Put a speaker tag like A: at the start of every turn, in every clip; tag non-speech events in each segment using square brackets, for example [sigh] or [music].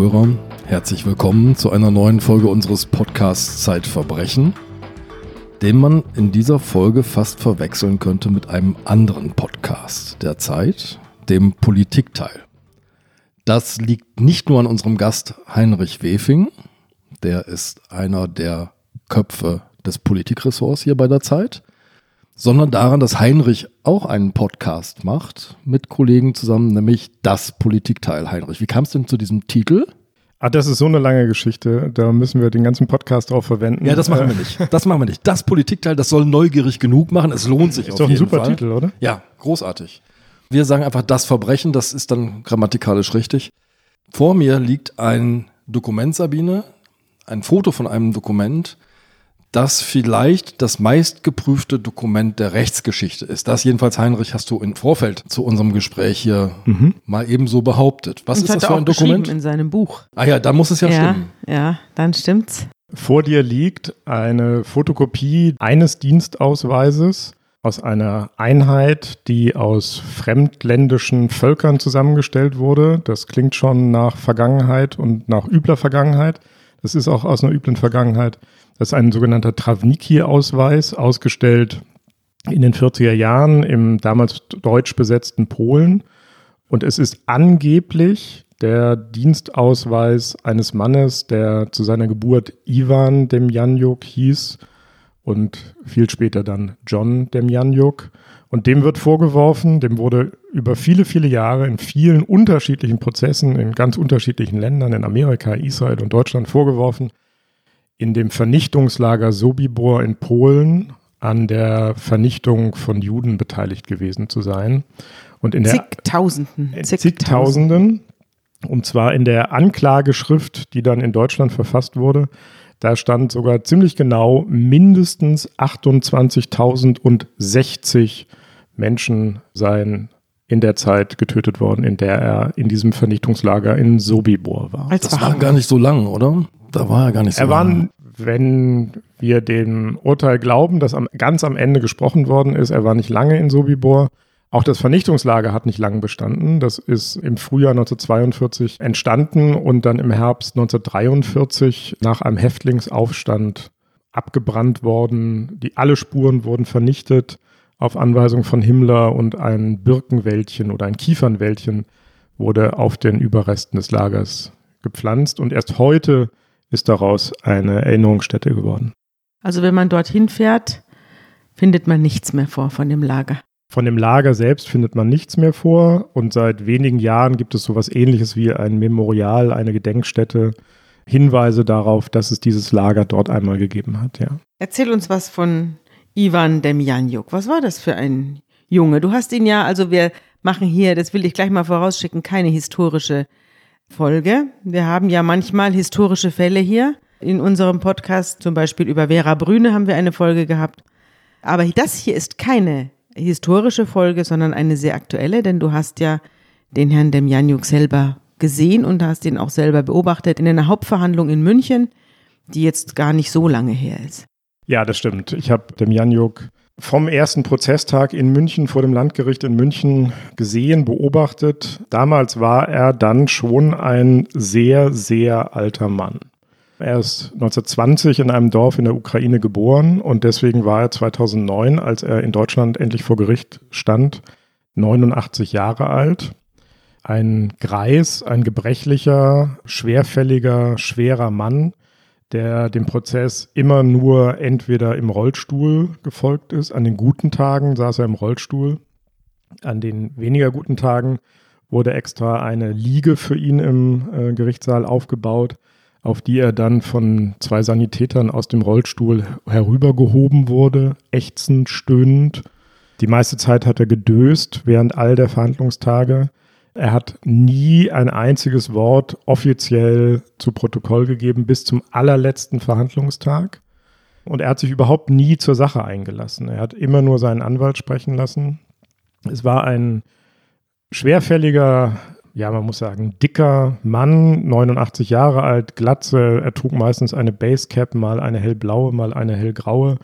A: Zuhörer, herzlich willkommen zu einer neuen Folge unseres Podcasts Zeitverbrechen, den man in dieser Folge fast verwechseln könnte mit einem anderen Podcast der Zeit, dem Politikteil. Das liegt nicht nur an unserem Gast Heinrich Wefing, der ist einer der Köpfe des Politikressorts hier bei der Zeit, sondern daran, dass Heinrich auch einen Podcast macht mit Kollegen zusammen, nämlich das Politikteil. Heinrich, wie kam es denn zu diesem Titel?
B: Ah, das ist so eine lange Geschichte. Da müssen wir den ganzen Podcast drauf verwenden.
A: Ja, das machen wir nicht. Das machen wir nicht. Das Politikteil, das soll neugierig genug machen. Es lohnt sich
B: ist
A: auf
B: doch ein super
A: Fall.
B: Titel, oder?
A: Ja, großartig. Wir sagen einfach das Verbrechen, das ist dann grammatikalisch richtig. Vor mir liegt ein Dokument, Sabine, ein Foto von einem Dokument, das vielleicht das meistgeprüfte Dokument der Rechtsgeschichte ist. Das jedenfalls, Heinrich, hast du im Vorfeld zu unserem Gespräch hier mal ebenso behauptet. Was
C: Und
A: ist das für ein Dokument?
C: in seinem Buch.
A: Ah ja, da muss es ja,
C: ja,
A: stimmen.
C: ja, dann stimmt's.
B: Vor dir liegt eine Fotokopie eines Dienstausweises aus einer Einheit, die aus fremdländischen Völkern zusammengestellt wurde. Das klingt schon nach Vergangenheit und nach übler Vergangenheit. Das ist auch aus einer üblen Vergangenheit. Das ist ein sogenannter Trawniki-Ausweis, ausgestellt in den 40er Jahren im damals deutsch besetzten Polen. Und es ist angeblich der Dienstausweis eines Mannes, der zu seiner Geburt Ivan Demjanjuk hieß und viel später dann John Demjanjuk. Und dem wird vorgeworfen, dem wurde über viele, viele Jahre in vielen unterschiedlichen Prozessen in ganz unterschiedlichen Ländern, in Amerika, Israel und Deutschland vorgeworfen, in dem Vernichtungslager Sobibor in Polen an der Vernichtung von Juden beteiligt gewesen zu sein. Und in der
C: Zigtausenden.
B: in zigtausenden. Und zwar in der Anklageschrift, die dann in Deutschland verfasst wurde. Da stand sogar ziemlich genau, mindestens 28.060 Menschen seien in der Zeit getötet worden, in der er in diesem Vernichtungslager in Sobibor war.
C: Als
A: Das war gar nicht so lang, oder? Da war er gar nicht so
B: Er war,
A: lang.
B: Wenn wir dem Urteil glauben, das am, ganz am Ende gesprochen worden ist, er war nicht lange in Sobibor. Auch das Vernichtungslager hat nicht lange bestanden. Das ist im Frühjahr 1942 entstanden und dann im Herbst 1943 nach einem Häftlingsaufstand abgebrannt worden. Die, alle Spuren wurden vernichtet auf Anweisung von Himmler und ein Birkenwäldchen oder ein Kiefernwäldchen wurde auf den Überresten des Lagers gepflanzt und erst heute ist daraus eine Erinnerungsstätte geworden.
C: Also wenn man dorthin fährt, findet man nichts mehr vor von dem Lager.
B: Von dem Lager selbst findet man nichts mehr vor und seit wenigen Jahren gibt es sowas ähnliches wie ein Memorial, eine Gedenkstätte, Hinweise darauf, dass es dieses Lager dort einmal gegeben hat, ja.
C: Erzähl uns was von Ivan Demjanjuk. Was war das für ein Junge? Du hast ihn ja, also wir machen hier, das will ich gleich mal vorausschicken, keine historische Folge. Wir haben ja manchmal historische Fälle hier. In unserem Podcast, zum Beispiel über Vera Brüne, haben wir eine Folge gehabt. Aber das hier ist keine historische Folge, sondern eine sehr aktuelle, denn du hast ja den Herrn Demjanjuk selber gesehen und hast ihn auch selber beobachtet in einer Hauptverhandlung in München, die jetzt gar nicht so lange her ist.
B: Ja, das stimmt. Ich habe dem Janjuk vom ersten Prozesstag in München vor dem Landgericht in München gesehen, beobachtet. Damals war er dann schon ein sehr, sehr alter Mann. Er ist 1920 in einem Dorf in der Ukraine geboren und deswegen war er 2009, als er in Deutschland endlich vor Gericht stand, 89 Jahre alt. Ein Greis, ein gebrechlicher, schwerfälliger, schwerer Mann, der dem Prozess immer nur entweder im Rollstuhl gefolgt ist. An den guten Tagen saß er im Rollstuhl. An den weniger guten Tagen wurde extra eine Liege für ihn im äh, Gerichtssaal aufgebaut, auf die er dann von zwei Sanitätern aus dem Rollstuhl herübergehoben wurde, ächzend, stöhnend. Die meiste Zeit hat er gedöst während all der Verhandlungstage. Er hat nie ein einziges Wort offiziell zu Protokoll gegeben bis zum allerletzten Verhandlungstag. Und er hat sich überhaupt nie zur Sache eingelassen. Er hat immer nur seinen Anwalt sprechen lassen. Es war ein schwerfälliger, ja, man muss sagen, dicker Mann, 89 Jahre alt, Glatze. Er trug meistens eine Basecap, mal eine hellblaue, mal eine hellgraue.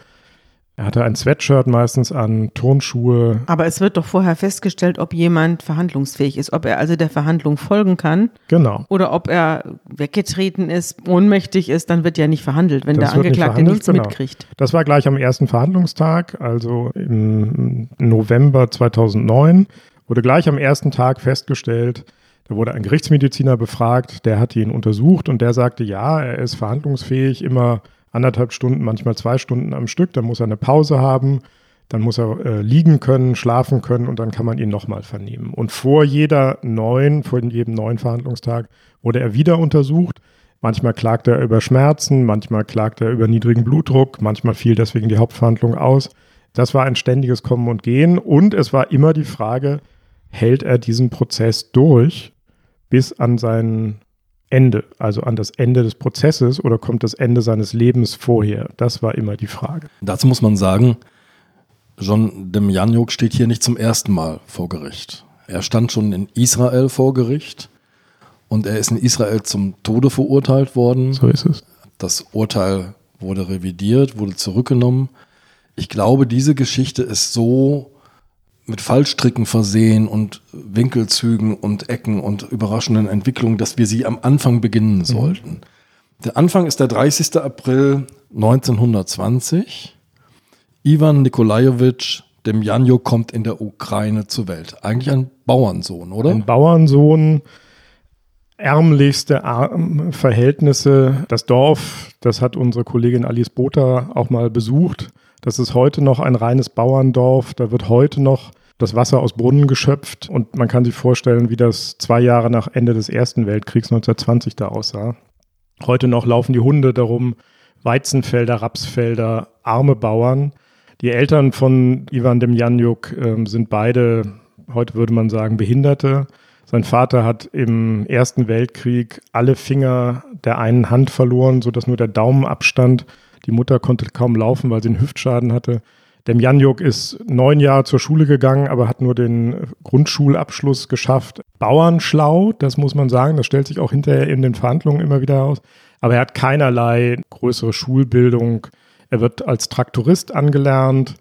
B: Er hatte ein Sweatshirt meistens an, Turnschuhe.
C: Aber es wird doch vorher festgestellt, ob jemand verhandlungsfähig ist, ob er also der Verhandlung folgen kann.
B: Genau.
C: Oder ob er weggetreten ist, ohnmächtig ist, dann wird ja nicht verhandelt, wenn
B: Das
C: der
B: nicht
C: Angeklagte
B: verhandelt,
C: nichts
B: genau.
C: mitkriegt.
B: Das war gleich am ersten Verhandlungstag, also im November 2009, wurde gleich am ersten Tag festgestellt, da wurde ein Gerichtsmediziner befragt, der hat ihn untersucht und der sagte, ja, er ist verhandlungsfähig, immer anderthalb Stunden, manchmal zwei Stunden am Stück, dann muss er eine Pause haben, dann muss er äh, liegen können, schlafen können und dann kann man ihn nochmal vernehmen. Und vor jeder neuen, vor jedem neuen Verhandlungstag wurde er wieder untersucht. Manchmal klagte er über Schmerzen, manchmal klagte er über niedrigen Blutdruck, manchmal fiel deswegen die Hauptverhandlung aus. Das war ein ständiges Kommen und Gehen und es war immer die Frage, hält er diesen Prozess durch bis an sein Ende, also an das Ende des Prozesses oder kommt das Ende seines Lebens vorher? Das war immer die Frage.
A: Dazu muss man sagen, John Demjanjuk steht hier nicht zum ersten Mal vor Gericht. Er stand schon in Israel vor Gericht und er ist in Israel zum Tode verurteilt worden.
B: So ist es.
A: Das Urteil wurde revidiert, wurde zurückgenommen. Ich glaube, diese Geschichte ist so mit Fallstricken versehen und Winkelzügen und Ecken und überraschenden Entwicklungen, dass wir sie am Anfang beginnen sollten. Der Anfang ist der 30. April 1920. Ivan Nikolajewitsch Demjanjuk kommt in der Ukraine zur Welt. Eigentlich ein Bauernsohn, oder?
B: Ein Bauernsohn, ärmlichste Arm Verhältnisse. Das Dorf, das hat unsere Kollegin Alice Botha auch mal besucht. Das ist heute noch ein reines Bauerndorf. Da wird heute noch das Wasser aus Brunnen geschöpft. Und man kann sich vorstellen, wie das zwei Jahre nach Ende des Ersten Weltkriegs 1920 da aussah. Heute noch laufen die Hunde darum, Weizenfelder, Rapsfelder, arme Bauern. Die Eltern von Ivan Demjanjuk ähm, sind beide, heute würde man sagen, Behinderte. Sein Vater hat im Ersten Weltkrieg alle Finger der einen Hand verloren, sodass nur der Daumen abstand. Die Mutter konnte kaum laufen, weil sie einen Hüftschaden hatte. Demjanjuk ist neun Jahre zur Schule gegangen, aber hat nur den Grundschulabschluss geschafft. Bauernschlau, das muss man sagen, das stellt sich auch hinterher in den Verhandlungen immer wieder aus. Aber er hat keinerlei größere Schulbildung. Er wird als Traktorist angelernt.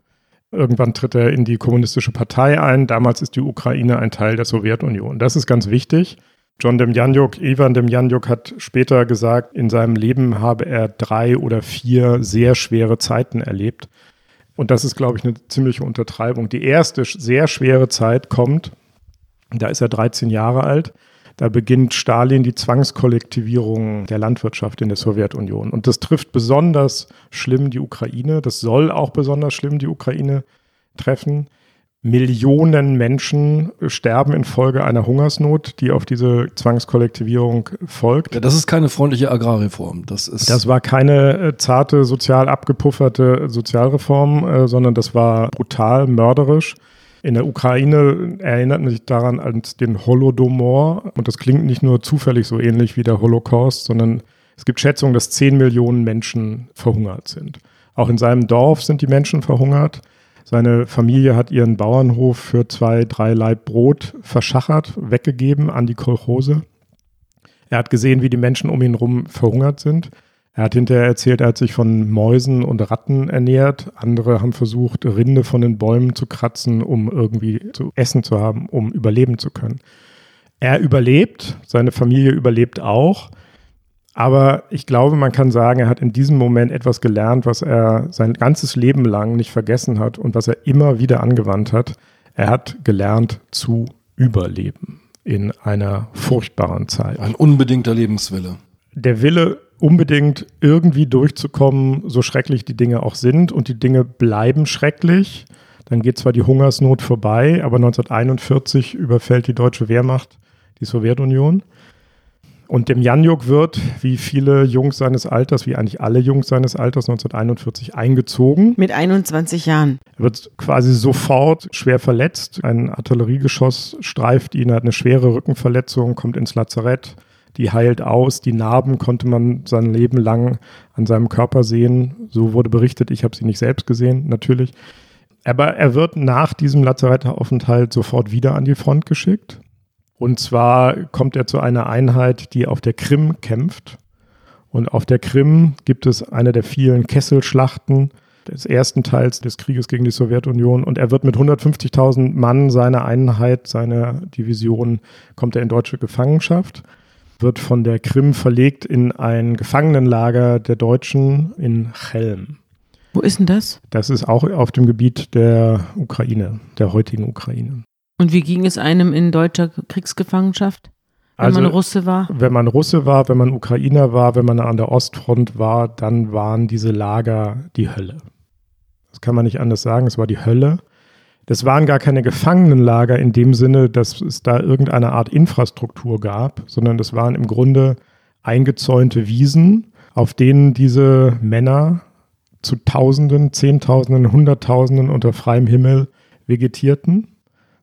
B: Irgendwann tritt er in die kommunistische Partei ein. Damals ist die Ukraine ein Teil der Sowjetunion. Das ist ganz wichtig. John Demjanjuk, Ivan Demjanjuk hat später gesagt, in seinem Leben habe er drei oder vier sehr schwere Zeiten erlebt. Und das ist, glaube ich, eine ziemliche Untertreibung. Die erste sehr schwere Zeit kommt, da ist er 13 Jahre alt. Da beginnt Stalin die Zwangskollektivierung der Landwirtschaft in der Sowjetunion. Und das trifft besonders schlimm die Ukraine. Das soll auch besonders schlimm die Ukraine treffen. Millionen Menschen sterben infolge einer Hungersnot, die auf diese Zwangskollektivierung folgt.
A: Ja, das ist keine freundliche Agrarreform. Das ist
B: Das war keine äh, zarte, sozial abgepufferte Sozialreform, äh, sondern das war brutal, mörderisch. In der Ukraine erinnert man sich daran als den Holodomor. Und das klingt nicht nur zufällig so ähnlich wie der Holocaust, sondern es gibt Schätzungen, dass 10 Millionen Menschen verhungert sind. Auch in seinem Dorf sind die Menschen verhungert. Seine Familie hat ihren Bauernhof für zwei, drei Laib Brot verschachert, weggegeben an die Kolchose. Er hat gesehen, wie die Menschen um ihn herum verhungert sind. Er hat hinterher erzählt, er hat sich von Mäusen und Ratten ernährt. Andere haben versucht, Rinde von den Bäumen zu kratzen, um irgendwie zu essen zu haben, um überleben zu können. Er überlebt, seine Familie überlebt auch. Aber ich glaube, man kann sagen, er hat in diesem Moment etwas gelernt, was er sein ganzes Leben lang nicht vergessen hat und was er immer wieder angewandt hat. Er hat gelernt zu überleben in einer furchtbaren Zeit.
A: ein unbedingter Lebenswille.
B: Der Wille, unbedingt irgendwie durchzukommen, so schrecklich die Dinge auch sind und die Dinge bleiben schrecklich. Dann geht zwar die Hungersnot vorbei, aber 1941 überfällt die deutsche Wehrmacht die Sowjetunion. Und dem Janjuk wird, wie viele Jungs seines Alters, wie eigentlich alle Jungs seines Alters, 1941 eingezogen.
C: Mit 21 Jahren.
B: Er wird quasi sofort schwer verletzt. Ein Artilleriegeschoss streift ihn, hat eine schwere Rückenverletzung, kommt ins Lazarett. Die heilt aus. Die Narben konnte man sein Leben lang an seinem Körper sehen. So wurde berichtet. Ich habe sie nicht selbst gesehen, natürlich. Aber er wird nach diesem Lazarettaufenthalt sofort wieder an die Front geschickt. Und zwar kommt er zu einer Einheit, die auf der Krim kämpft. Und auf der Krim gibt es eine der vielen Kesselschlachten. des ersten Teils des Krieges gegen die Sowjetunion. Und er wird mit 150.000 Mann seiner Einheit, seiner Division, kommt er in deutsche Gefangenschaft, wird von der Krim verlegt in ein Gefangenenlager der Deutschen in Chelm.
C: Wo ist denn das?
B: Das ist auch auf dem Gebiet der Ukraine, der heutigen Ukraine.
C: Und wie ging es einem in deutscher Kriegsgefangenschaft? Wenn
B: Also,
C: man Russe war?
B: Wenn man Russe war, wenn man Ukrainer war, wenn man an der Ostfront war, dann waren diese Lager die Hölle. Das kann man nicht anders sagen, es war die Hölle. Das waren gar keine Gefangenenlager in dem Sinne, dass es da irgendeine Art Infrastruktur gab, sondern das waren im Grunde eingezäunte Wiesen, auf denen diese Männer zu Tausenden, Zehntausenden, Hunderttausenden unter freiem Himmel vegetierten.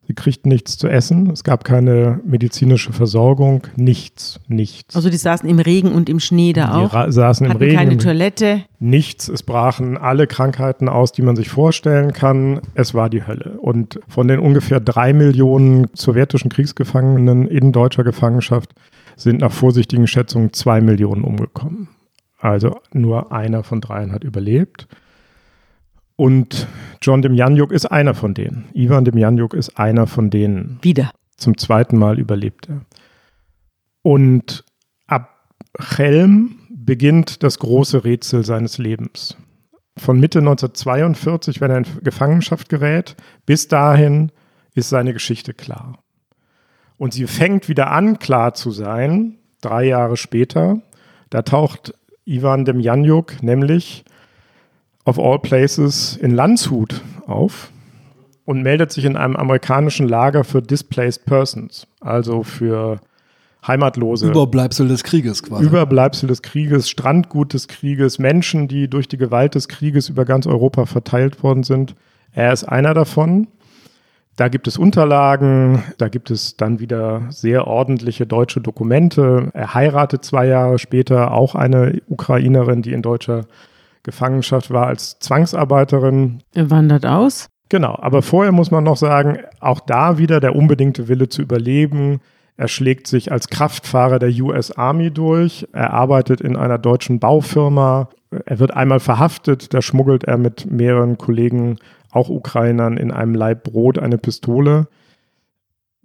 B: Sie kriegten nichts zu essen, es gab keine medizinische Versorgung, nichts, nichts.
C: Also die saßen im Regen und im Schnee da
B: Die
C: auch.
B: ra- saßen im Regen,
C: keine Toilette.
B: nichts. Es brachen alle Krankheiten aus, die man sich vorstellen kann. Es war die Hölle. Und von den ungefähr drei Millionen sowjetischen Kriegsgefangenen in deutscher Gefangenschaft sind nach vorsichtigen Schätzungen zwei Millionen umgekommen. Also nur einer von dreien hat überlebt. Und John Demjanjuk ist einer von denen. Ivan Demjanjuk ist einer von denen.
C: Wieder.
B: Zum zweiten Mal überlebt er. Und ab Chelm beginnt das große Rätsel seines Lebens. Von Mitte 1942, wenn er in Gefangenschaft gerät, bis dahin ist seine Geschichte klar. Und sie fängt wieder an, klar zu sein, drei Jahre später. Da taucht Ivan Demjanjuk nämlich of all places in Landshut auf und meldet sich in einem amerikanischen Lager für Displaced Persons, also für Heimatlose.
A: Überbleibsel des Krieges quasi.
B: Überbleibsel des Krieges, Strandgut des Krieges, Menschen, die durch die Gewalt des Krieges über ganz Europa verteilt worden sind. Er ist einer davon. Da gibt es Unterlagen, da gibt es dann wieder sehr ordentliche deutsche Dokumente. Er heiratet zwei Jahre später auch eine Ukrainerin, die in deutscher Gefangenschaft war als Zwangsarbeiterin.
C: Er wandert aus.
B: Genau, aber vorher muss man noch sagen, auch da wieder der unbedingte Wille zu überleben. Er schlägt sich als Kraftfahrer der US Army durch. Er arbeitet in einer deutschen Baufirma. Er wird einmal verhaftet. Da schmuggelt er mit mehreren Kollegen, auch Ukrainern, in einem Laib Brot eine Pistole.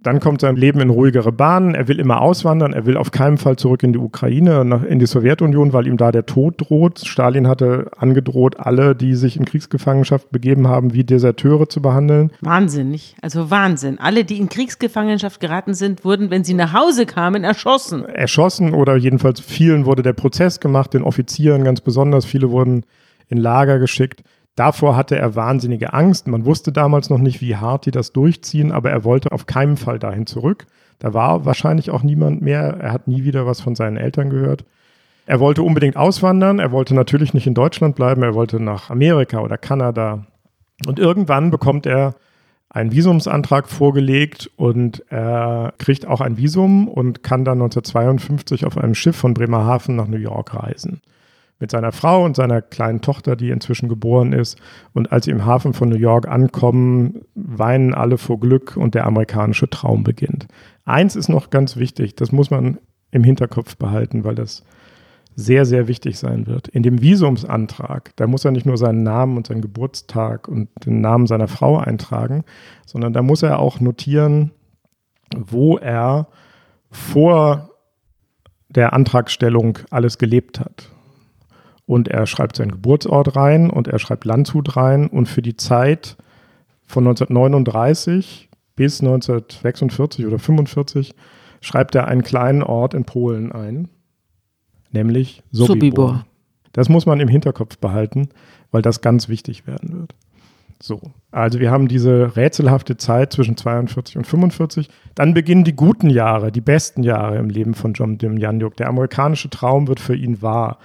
B: Dann kommt sein Leben in ruhigere Bahnen. Er will immer auswandern. Er will auf keinen Fall zurück in die Ukraine, nach, in die Sowjetunion, weil ihm da der Tod droht. Stalin hatte angedroht, alle, die sich in Kriegsgefangenschaft begeben haben, wie Deserteure zu behandeln.
C: Wahnsinnig. Also Wahnsinn. Alle, die in Kriegsgefangenschaft geraten sind, wurden, wenn sie nach Hause kamen, erschossen.
B: Erschossen oder jedenfalls vielen wurde der Prozess gemacht, den Offizieren ganz besonders. Viele wurden in Lager geschickt. Davor hatte er wahnsinnige Angst. Man wusste damals noch nicht, wie hart die das durchziehen, aber er wollte auf keinen Fall dahin zurück. Da war wahrscheinlich auch niemand mehr. Er hat nie wieder was von seinen Eltern gehört. Er wollte unbedingt auswandern. Er wollte natürlich nicht in Deutschland bleiben. Er wollte nach Amerika oder Kanada. Und irgendwann bekommt er einen Visumsantrag vorgelegt und er kriegt auch ein Visum und kann dann 1952 auf einem Schiff von Bremerhaven nach New York reisen mit seiner Frau und seiner kleinen Tochter, die inzwischen geboren ist. Und als sie im Hafen von New York ankommen, weinen alle vor Glück und der amerikanische Traum beginnt. Eins ist noch ganz wichtig, das muss man im Hinterkopf behalten, weil das sehr, sehr wichtig sein wird. In dem Visumsantrag, da muss er nicht nur seinen Namen und seinen Geburtstag und den Namen seiner Frau eintragen, sondern da muss er auch notieren, wo er vor der Antragstellung alles gelebt hat und er schreibt seinen Geburtsort rein und er schreibt Landshut rein und für die Zeit von 1939 bis 1946 oder 45 schreibt er einen kleinen Ort in Polen ein, nämlich Sobibor.
C: Sobibor.
B: Das muss man im Hinterkopf behalten, weil das ganz wichtig werden wird. So, also wir haben diese rätselhafte Zeit zwischen 42 und 45. Dann beginnen die guten Jahre, die besten Jahre im Leben von John Demjanjuk. Der amerikanische Traum wird für ihn wahr.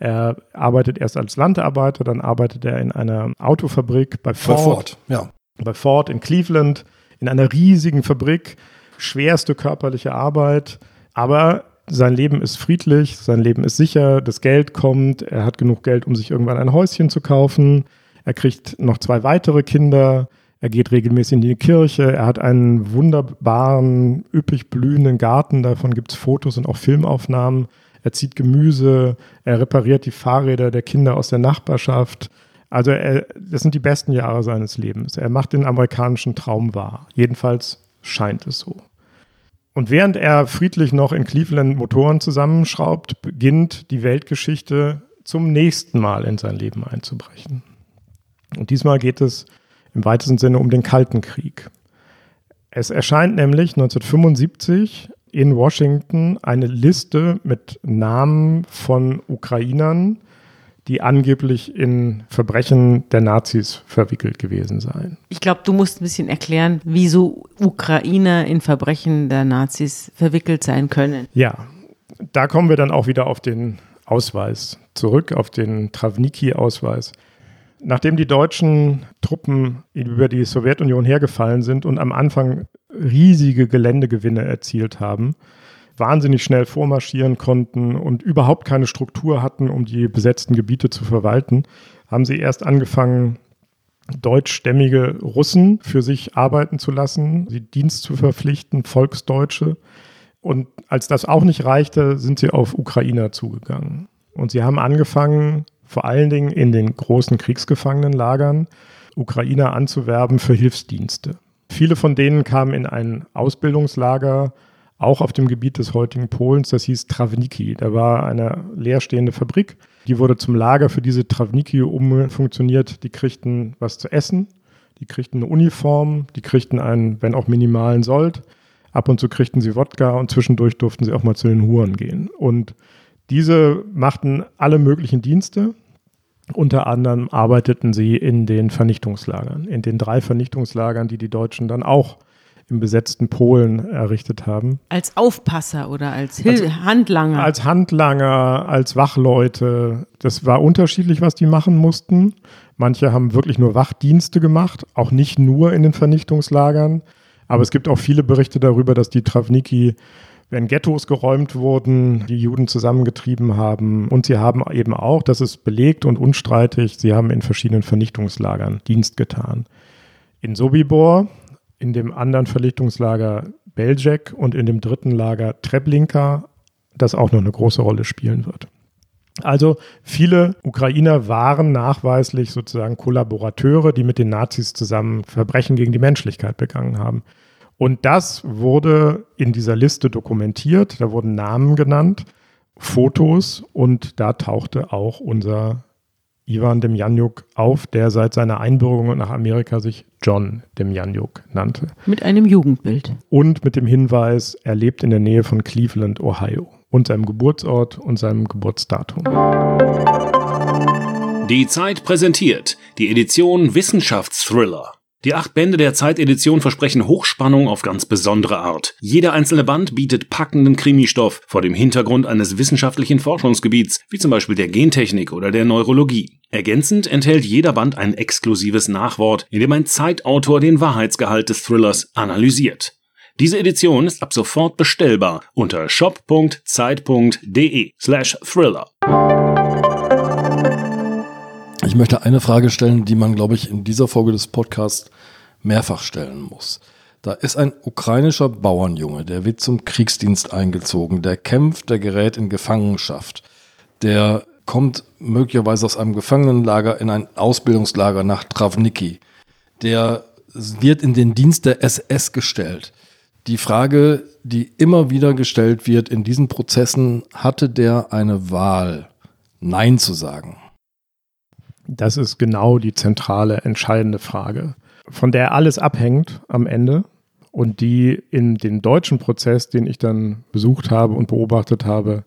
B: Er arbeitet erst als Landarbeiter, dann arbeitet er in einer Autofabrik bei
A: Bei
B: Ford,
A: Ford, ja.
B: bei Ford in Cleveland, in einer riesigen Fabrik, schwerste körperliche Arbeit, aber sein Leben ist friedlich, sein Leben ist sicher, das Geld kommt, er hat genug Geld, um sich irgendwann ein Häuschen zu kaufen, er kriegt noch zwei weitere Kinder, er geht regelmäßig in die Kirche, er hat einen wunderbaren, üppig blühenden Garten, davon gibt es Fotos und auch Filmaufnahmen. Er zieht Gemüse, er repariert die Fahrräder der Kinder aus der Nachbarschaft. Also er, das sind die besten Jahre seines Lebens. Er macht den amerikanischen Traum wahr. Jedenfalls scheint es so. Und während er friedlich noch in Cleveland Motoren zusammenschraubt, beginnt die Weltgeschichte zum nächsten Mal in sein Leben einzubrechen. Und diesmal geht es im weitesten Sinne um den Kalten Krieg. Es erscheint nämlich 1975 in Washington eine Liste mit Namen von Ukrainern, die angeblich in Verbrechen der Nazis verwickelt gewesen seien.
C: Ich glaube, du musst ein bisschen erklären, wieso Ukrainer in Verbrechen der Nazis verwickelt sein können.
B: Ja, da kommen wir dann auch wieder auf den Ausweis zurück, auf den Travniki-Ausweis. Nachdem die deutschen Truppen über die Sowjetunion hergefallen sind und am Anfang riesige Geländegewinne erzielt haben, wahnsinnig schnell vormarschieren konnten und überhaupt keine Struktur hatten, um die besetzten Gebiete zu verwalten, haben sie erst angefangen, deutschstämmige Russen für sich arbeiten zu lassen, sie Dienst zu verpflichten, Volksdeutsche. Und als das auch nicht reichte, sind sie auf Ukrainer zugegangen. Und sie haben angefangen, vor allen Dingen in den großen Kriegsgefangenenlagern, Ukrainer anzuwerben für Hilfsdienste. Viele von denen kamen in ein Ausbildungslager, auch auf dem Gebiet des heutigen Polens, das hieß Travniki. Da war eine leerstehende Fabrik, die wurde zum Lager für diese Travniki umfunktioniert. Die kriegten was zu essen, die kriegten eine Uniform, die kriegten einen, wenn auch minimalen Sold. Ab und zu kriegten sie Wodka und zwischendurch durften sie auch mal zu den Huren gehen. Und diese machten alle möglichen Dienste. Unter anderem arbeiteten sie in den Vernichtungslagern, in den drei Vernichtungslagern, die die Deutschen dann auch im besetzten Polen errichtet haben.
C: Als Aufpasser oder als, Hil als Handlanger?
B: Als Handlanger, als Wachleute. Das war unterschiedlich, was die machen mussten. Manche haben wirklich nur Wachdienste gemacht, auch nicht nur in den Vernichtungslagern. Aber es gibt auch viele Berichte darüber, dass die Travniki wenn Ghettos geräumt wurden, die Juden zusammengetrieben haben. Und sie haben eben auch, das ist belegt und unstreitig, sie haben in verschiedenen Vernichtungslagern Dienst getan. In Sobibor, in dem anderen Vernichtungslager Belzec und in dem dritten Lager Treblinka, das auch noch eine große Rolle spielen wird. Also viele Ukrainer waren nachweislich sozusagen Kollaborateure, die mit den Nazis zusammen Verbrechen gegen die Menschlichkeit begangen haben. Und das wurde in dieser Liste dokumentiert. Da wurden Namen genannt, Fotos und da tauchte auch unser Ivan Demjanjuk auf, der seit seiner Einbürgerung nach Amerika sich John Demjanjuk nannte.
C: Mit einem Jugendbild.
B: Und mit dem Hinweis, er lebt in der Nähe von Cleveland, Ohio und seinem Geburtsort und seinem Geburtsdatum.
D: Die Zeit präsentiert die Edition Wissenschaftsthriller. Die acht Bände der Zeitedition versprechen Hochspannung auf ganz besondere Art. Jeder einzelne Band bietet packenden Krimistoff vor dem Hintergrund eines wissenschaftlichen Forschungsgebiets, wie zum Beispiel der Gentechnik oder der Neurologie. Ergänzend enthält jeder Band ein exklusives Nachwort, in dem ein Zeitautor den Wahrheitsgehalt des Thrillers analysiert. Diese Edition ist ab sofort bestellbar unter shop.zeit.de slash thriller.
A: Ich möchte eine Frage stellen, die man, glaube ich, in dieser Folge des Podcasts mehrfach stellen muss. Da ist ein ukrainischer Bauernjunge, der wird zum Kriegsdienst eingezogen, der kämpft, der gerät in Gefangenschaft, der kommt möglicherweise aus einem Gefangenenlager in ein Ausbildungslager nach Travniki, der wird in den Dienst der SS gestellt. Die Frage, die immer wieder gestellt wird in diesen Prozessen, hatte der eine Wahl, Nein zu sagen?
B: Das ist genau die zentrale, entscheidende Frage, von der alles abhängt am Ende und die in den deutschen Prozess, den ich dann besucht habe und beobachtet habe,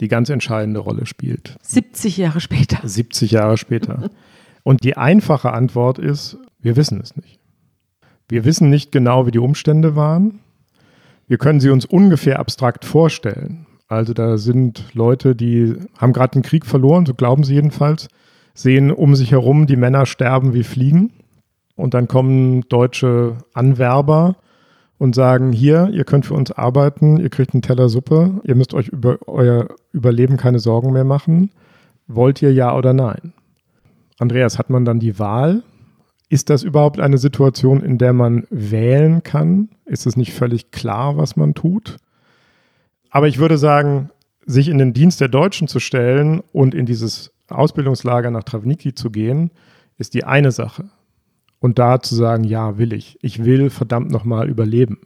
B: die ganz entscheidende Rolle spielt.
C: 70 Jahre später.
B: 70 Jahre später. Und die einfache Antwort ist, wir wissen es nicht. Wir wissen nicht genau, wie die Umstände waren. Wir können sie uns ungefähr abstrakt vorstellen. Also da sind Leute, die haben gerade den Krieg verloren, so glauben sie jedenfalls sehen um sich herum die Männer sterben wie Fliegen. Und dann kommen deutsche Anwerber und sagen, hier, ihr könnt für uns arbeiten, ihr kriegt einen Teller Suppe, ihr müsst euch über euer Überleben keine Sorgen mehr machen. Wollt ihr ja oder nein? Andreas, hat man dann die Wahl? Ist das überhaupt eine Situation, in der man wählen kann? Ist es nicht völlig klar, was man tut? Aber ich würde sagen, sich in den Dienst der Deutschen zu stellen und in dieses Ausbildungslager nach Travniki zu gehen, ist die eine Sache. Und da zu sagen, ja, will ich. Ich will verdammt nochmal überleben.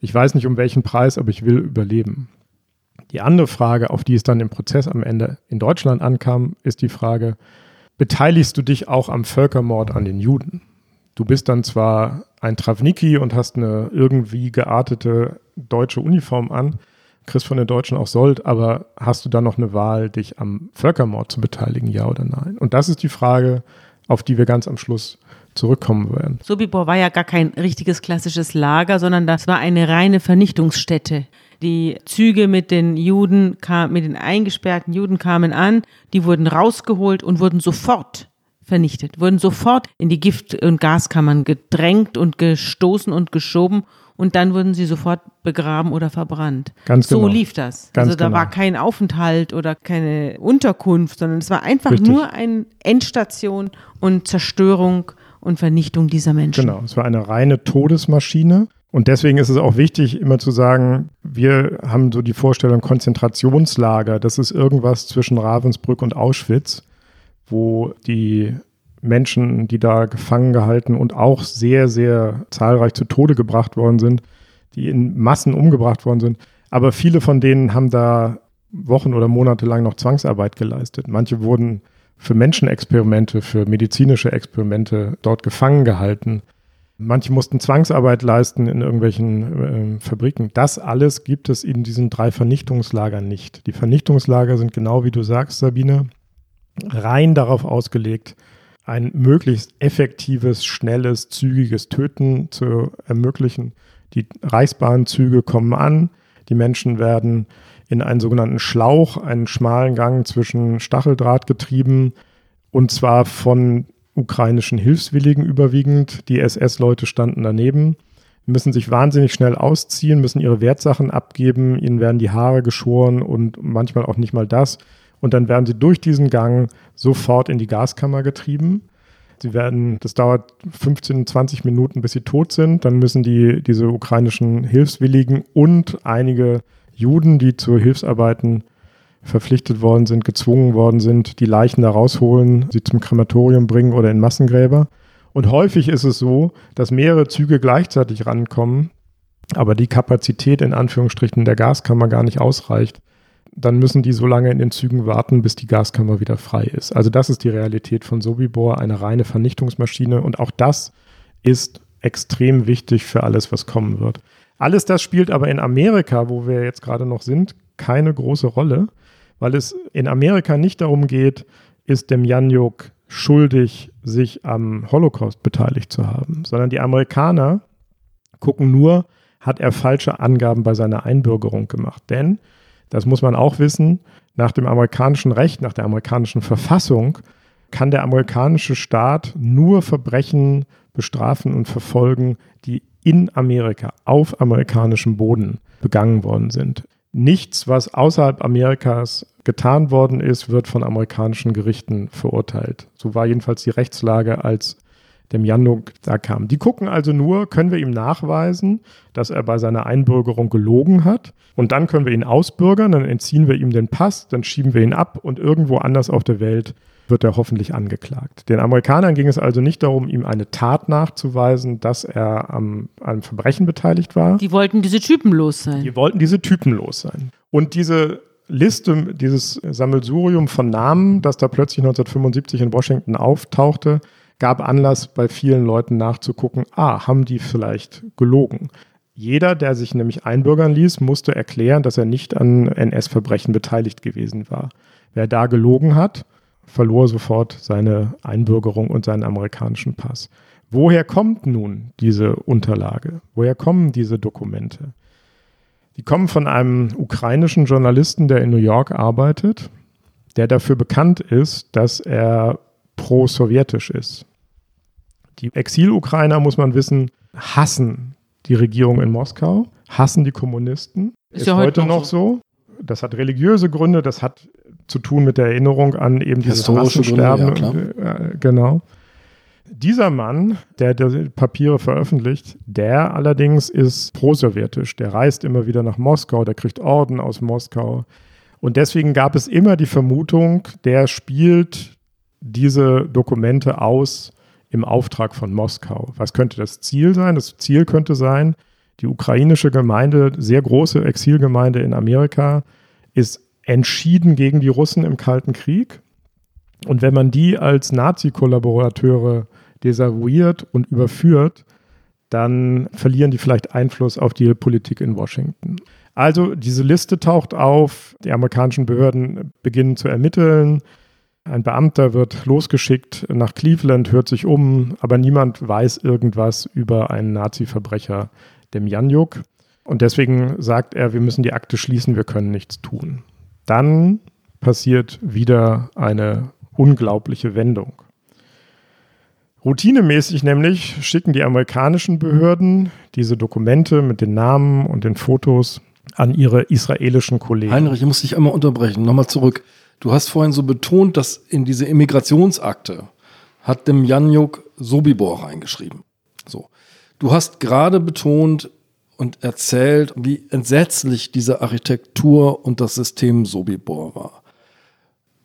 B: Ich weiß nicht um welchen Preis, aber ich will überleben. Die andere Frage, auf die es dann im Prozess am Ende in Deutschland ankam, ist die Frage, beteiligst du dich auch am Völkermord an den Juden? Du bist dann zwar ein Travniki und hast eine irgendwie geartete deutsche Uniform an, kriegst von den Deutschen auch Sold, aber hast du dann noch eine Wahl, dich am Völkermord zu beteiligen, ja oder nein? Und das ist die Frage, auf die wir ganz am Schluss zurückkommen werden.
C: Sobibor war ja gar kein richtiges klassisches Lager, sondern das war eine reine Vernichtungsstätte. Die Züge mit den Juden, mit den eingesperrten Juden kamen an, die wurden rausgeholt und wurden sofort vernichtet, wurden sofort in die Gift- und Gaskammern gedrängt und gestoßen und geschoben und dann wurden sie sofort begraben oder verbrannt.
B: Ganz
C: so
B: genau.
C: lief das.
B: Ganz
C: also da
B: genau.
C: war kein Aufenthalt oder keine Unterkunft, sondern es war einfach
B: Richtig.
C: nur eine Endstation und Zerstörung und Vernichtung dieser Menschen.
B: Genau, es war eine reine Todesmaschine. Und deswegen ist es auch wichtig, immer zu sagen, wir haben so die Vorstellung Konzentrationslager, das ist irgendwas zwischen Ravensbrück und Auschwitz, wo die Menschen, die da gefangen gehalten und auch sehr, sehr zahlreich zu Tode gebracht worden sind, die in Massen umgebracht worden sind. Aber viele von denen haben da Wochen oder Monate lang noch Zwangsarbeit geleistet. Manche wurden für Menschenexperimente, für medizinische Experimente dort gefangen gehalten. Manche mussten Zwangsarbeit leisten in irgendwelchen äh, Fabriken. Das alles gibt es in diesen drei Vernichtungslagern nicht. Die Vernichtungslager sind genau wie du sagst, Sabine, rein darauf ausgelegt, ein möglichst effektives, schnelles, zügiges Töten zu ermöglichen. Die Reichsbahnzüge kommen an, die Menschen werden in einen sogenannten Schlauch, einen schmalen Gang zwischen Stacheldraht getrieben, und zwar von ukrainischen Hilfswilligen überwiegend. Die SS-Leute standen daneben, müssen sich wahnsinnig schnell ausziehen, müssen ihre Wertsachen abgeben, ihnen werden die Haare geschoren und manchmal auch nicht mal das. Und dann werden sie durch diesen Gang sofort in die Gaskammer getrieben. Sie werden, das dauert 15, 20 Minuten, bis sie tot sind. Dann müssen die, diese ukrainischen Hilfswilligen und einige Juden, die zu Hilfsarbeiten verpflichtet worden sind, gezwungen worden sind, die Leichen da rausholen, sie zum Krematorium bringen oder in Massengräber. Und häufig ist es so, dass mehrere Züge gleichzeitig rankommen, aber die Kapazität in Anführungsstrichen der Gaskammer gar nicht ausreicht. Dann müssen die so lange in den Zügen warten, bis die Gaskammer wieder frei ist. Also das ist die Realität von Sobibor, eine reine Vernichtungsmaschine. Und auch das ist extrem wichtig für alles, was kommen wird. Alles das spielt aber in Amerika, wo wir jetzt gerade noch sind, keine große Rolle, weil es in Amerika nicht darum geht, ist Demjanjuk schuldig, sich am Holocaust beteiligt zu haben, sondern die Amerikaner gucken nur, hat er falsche Angaben bei seiner Einbürgerung gemacht. Denn, das muss man auch wissen, nach dem amerikanischen Recht, nach der amerikanischen Verfassung kann der amerikanische Staat nur Verbrechen bestrafen und verfolgen, die in Amerika, auf amerikanischem Boden begangen worden sind. Nichts, was außerhalb Amerikas getan worden ist, wird von amerikanischen Gerichten verurteilt. So war jedenfalls die Rechtslage, als dem Januk da kam. Die gucken also nur, können wir ihm nachweisen, dass er bei seiner Einbürgerung gelogen hat und dann können wir ihn ausbürgern, dann entziehen wir ihm den Pass, dann schieben wir ihn ab und irgendwo anders auf der Welt wird er hoffentlich angeklagt. Den Amerikanern ging es also nicht darum, ihm eine Tat nachzuweisen, dass er am einem Verbrechen beteiligt war.
C: Die wollten diese Typen los sein.
B: Die wollten diese Typen los sein. Und diese Liste, dieses Sammelsurium von Namen, das da plötzlich 1975 in Washington auftauchte, gab Anlass bei vielen Leuten nachzugucken, ah, haben die vielleicht gelogen? Jeder, der sich nämlich einbürgern ließ, musste erklären, dass er nicht an NS-Verbrechen beteiligt gewesen war. Wer da gelogen hat, verlor sofort seine Einbürgerung und seinen amerikanischen Pass. Woher kommt nun diese Unterlage? Woher kommen diese Dokumente? Die kommen von einem ukrainischen Journalisten, der in New York arbeitet, der dafür bekannt ist, dass er pro-sowjetisch ist. Die Exil-Ukrainer, muss man wissen, hassen die Regierung in Moskau, hassen die Kommunisten.
C: Ist
B: Ist,
C: ja
B: heute,
C: heute noch
B: noch so. Das hat religiöse Gründe, das hat zu tun mit der Erinnerung an eben dieses
A: Gründe,
B: Massensterben.
A: ja,
B: und, äh, genau. Dieser Mann, der die Papiere veröffentlicht, der allerdings ist prosowjetisch. Der reist immer wieder nach Moskau, der kriegt Orden aus Moskau. Und deswegen gab es immer die Vermutung, der spielt diese Dokumente aus im Auftrag von Moskau. Was könnte das Ziel sein? Das Ziel könnte sein, die ukrainische Gemeinde, sehr große Exilgemeinde in Amerika, ist entschieden gegen die Russen im Kalten Krieg. Und wenn man die als Nazi-Kollaborateure desavouiert und überführt, dann verlieren die vielleicht Einfluss auf die Politik in Washington. Also diese Liste taucht auf, die amerikanischen Behörden beginnen zu ermitteln, ein Beamter wird losgeschickt nach Cleveland, hört sich um, aber niemand weiß irgendwas über einen Nazi-Verbrecher, dem Janjuk. Und deswegen sagt er, wir müssen die Akte schließen, wir können nichts tun. Dann passiert wieder eine unglaubliche Wendung. Routinemäßig nämlich schicken die amerikanischen Behörden diese Dokumente mit den Namen und den Fotos an ihre israelischen Kollegen.
A: Heinrich, ich muss dich einmal unterbrechen. Nochmal zurück. Du hast vorhin so betont, dass in diese Immigrationsakte hat dem Janjuk Sobibor reingeschrieben. So. Du hast gerade betont und erzählt, wie entsetzlich diese Architektur und das System Sobibor war.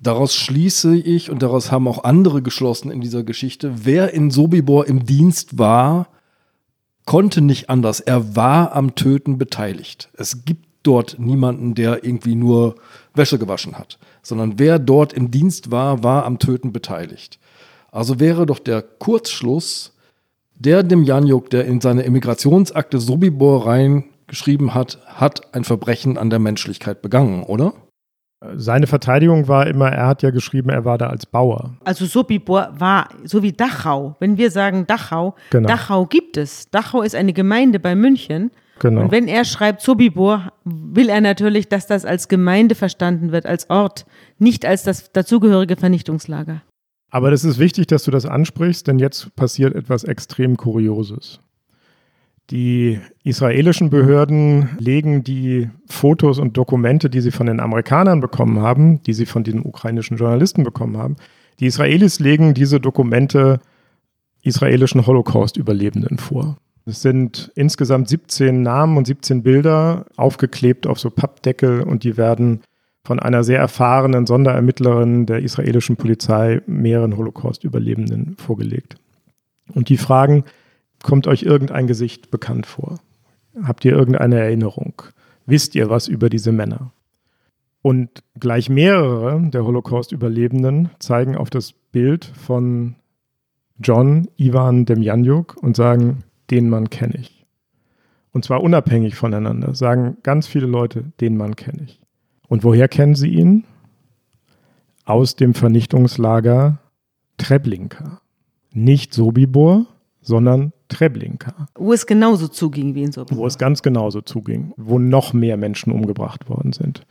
A: Daraus schließe ich, und daraus haben auch andere geschlossen in dieser Geschichte, wer in Sobibor im Dienst war, konnte nicht anders. Er war am Töten beteiligt. Es gibt dort niemanden, der irgendwie nur Wäsche gewaschen hat, sondern wer dort im Dienst war, war am Töten beteiligt. Also wäre doch der Kurzschluss, der dem Janjuk, der in seine Immigrationsakte Sobibor reingeschrieben hat, hat ein Verbrechen an der Menschlichkeit begangen, oder?
B: Seine Verteidigung war immer, er hat ja geschrieben, er war da als Bauer.
C: Also Sobibor war so wie Dachau. Wenn wir sagen Dachau,
B: Genau.
C: Dachau gibt es. Dachau ist eine Gemeinde bei München.
B: Genau.
C: Und wenn er schreibt Sobibor, will er natürlich, dass das als Gemeinde verstanden wird, als Ort, nicht als das dazugehörige Vernichtungslager.
B: Aber das ist wichtig, dass du das ansprichst, denn jetzt passiert etwas extrem Kurioses. Die israelischen Behörden legen die Fotos und Dokumente, die sie von den Amerikanern bekommen haben, die sie von den ukrainischen Journalisten bekommen haben, die Israelis legen diese Dokumente israelischen Holocaust-Überlebenden vor. Es sind insgesamt 17 Namen und 17 Bilder aufgeklebt auf so Pappdeckel und die werden von einer sehr erfahrenen Sonderermittlerin der israelischen Polizei mehreren Holocaust-Überlebenden vorgelegt. Und die fragen, kommt euch irgendein Gesicht bekannt vor? Habt ihr irgendeine Erinnerung? Wisst ihr was über diese Männer? Und gleich mehrere der Holocaust-Überlebenden zeigen auf das Bild von John Ivan Demjanjuk und sagen, den Mann kenne ich. Und zwar unabhängig voneinander, sagen ganz viele Leute, den Mann kenne ich. Und woher kennen sie ihn? Aus dem Vernichtungslager Treblinka. Nicht Sobibor, sondern Treblinka,
C: Wo es genauso zuging wie in Sobibor.
B: wo es ganz genauso zuging, wo noch mehr Menschen umgebracht worden sind.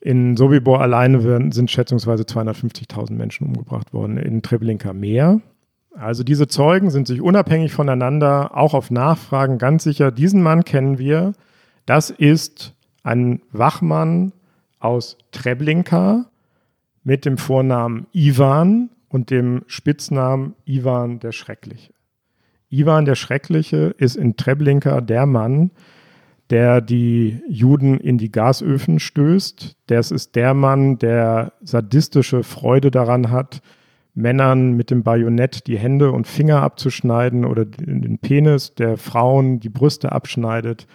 B: In Sobibor alleine sind schätzungsweise 250.000 Menschen umgebracht worden, in Treblinka mehr. Also diese Zeugen sind sich unabhängig voneinander, auch auf Nachfragen ganz sicher, diesen Mann kennen wir. Das ist ein Wachmann aus Treblinka mit dem Vornamen Ivan und dem Spitznamen Ivan der Schreckliche. Ivan der Schreckliche ist in Treblinka der Mann, der die Juden in die Gasöfen stößt. Das ist der Mann, der sadistische Freude daran hat, Männern mit dem Bajonett die Hände und Finger abzuschneiden oder den Penis, der Frauen die Brüste abschneidet.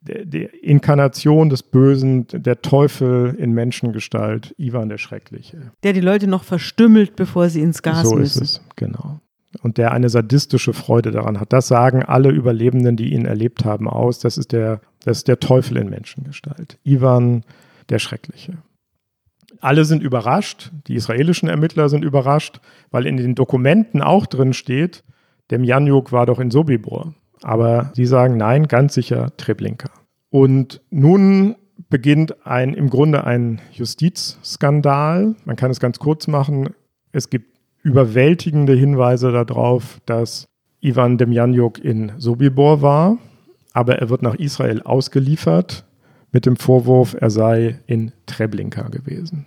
B: Die Inkarnation des Bösen, der Teufel in Menschengestalt, Ivan der Schreckliche.
C: Der die Leute noch verstümmelt, bevor sie ins Gas
B: so
C: müssen.
B: ist es, genau. Und der eine sadistische Freude daran hat. Das sagen alle Überlebenden, die ihn erlebt haben, aus. Das ist der, das ist der Teufel in Menschengestalt. Ivan der Schreckliche. Alle sind überrascht, die israelischen Ermittler sind überrascht, weil in den Dokumenten auch drin steht, dem Janjuk war doch in Sobibor. Aber sie sagen nein, ganz sicher Treblinka. Und nun beginnt ein im Grunde ein Justizskandal. Man kann es ganz kurz machen. Es gibt überwältigende Hinweise darauf, dass Ivan Demjanjuk in Sobibor war, aber er wird nach Israel ausgeliefert mit dem Vorwurf, er sei in Treblinka gewesen.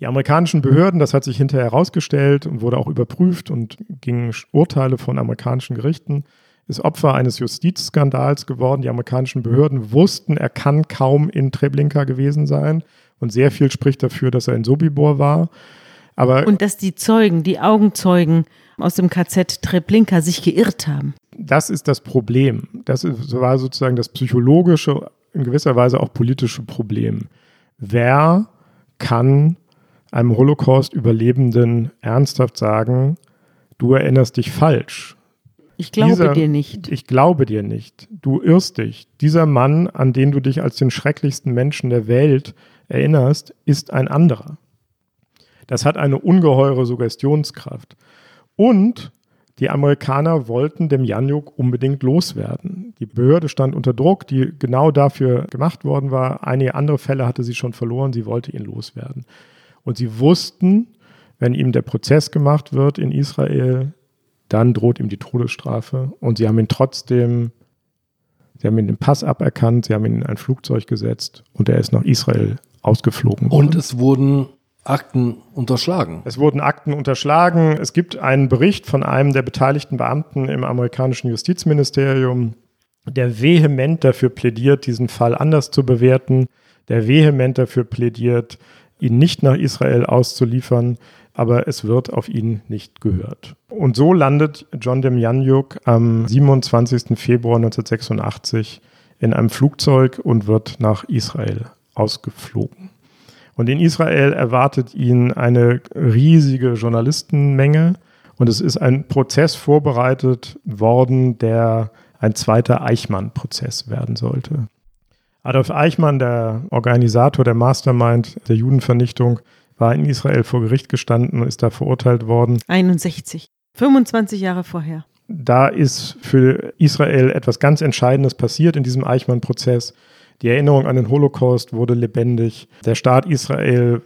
B: Die amerikanischen Behörden, das hat sich hinterher herausgestellt und wurde auch überprüft und gingen Urteile von amerikanischen Gerichten, ist Opfer eines Justizskandals geworden. Die amerikanischen Behörden wussten, er kann kaum in Treblinka gewesen sein und sehr viel spricht dafür, dass er in Sobibor war. Aber
C: Und dass die Zeugen, die Augenzeugen aus dem KZ Treblinka sich geirrt haben.
B: das ist das Problem. Das war sozusagen das psychologische, in gewisser Weise auch politische Problem. Wer kann einem Holocaust-Überlebenden ernsthaft sagen, du erinnerst dich falsch?
C: Ich glaube
B: Dieser-
C: dir nicht.
B: Ich glaube dir nicht. Du irrst dich. Dieser Mann, an den du dich als den schrecklichsten Menschen der Welt erinnerst, ist ein anderer. Das hat eine ungeheure Suggestionskraft. Und die Amerikaner wollten dem Janjuk unbedingt loswerden. Die Behörde stand unter Druck, die genau dafür gemacht worden war. Einige andere Fälle hatte sie schon verloren, sie wollte ihn loswerden. Und sie wussten, wenn ihm der Prozess gemacht wird in Israel, dann droht ihm die Todesstrafe. Und sie haben ihn trotzdem, sie haben ihn den Pass aberkannt, sie haben ihn in ein Flugzeug gesetzt und er ist nach Israel ausgeflogen.
A: Und es wurden Akten unterschlagen.
B: Es wurden Akten unterschlagen. Es gibt einen Bericht von einem der beteiligten Beamten im amerikanischen Justizministerium, der vehement dafür plädiert, diesen Fall anders zu bewerten, der vehement dafür plädiert, ihn nicht nach Israel auszuliefern, aber es wird auf ihn nicht gehört. Und so landet John Demjanjuk am 27. Februar 1986 in einem Flugzeug und wird nach Israel ausgeflogen. Und in Israel erwartet ihn eine riesige Journalistenmenge. Und es ist ein Prozess vorbereitet worden, der ein zweiter Eichmann-Prozess werden sollte. Adolf Eichmann, der Organisator, der Mastermind der Judenvernichtung, war in Israel vor Gericht gestanden und ist da verurteilt worden.
C: 61. 25 Jahre vorher.
B: Da ist für Israel etwas ganz Entscheidendes passiert in diesem Eichmann-Prozess. Die Erinnerung an den Holocaust wurde lebendig. Der Staat Israel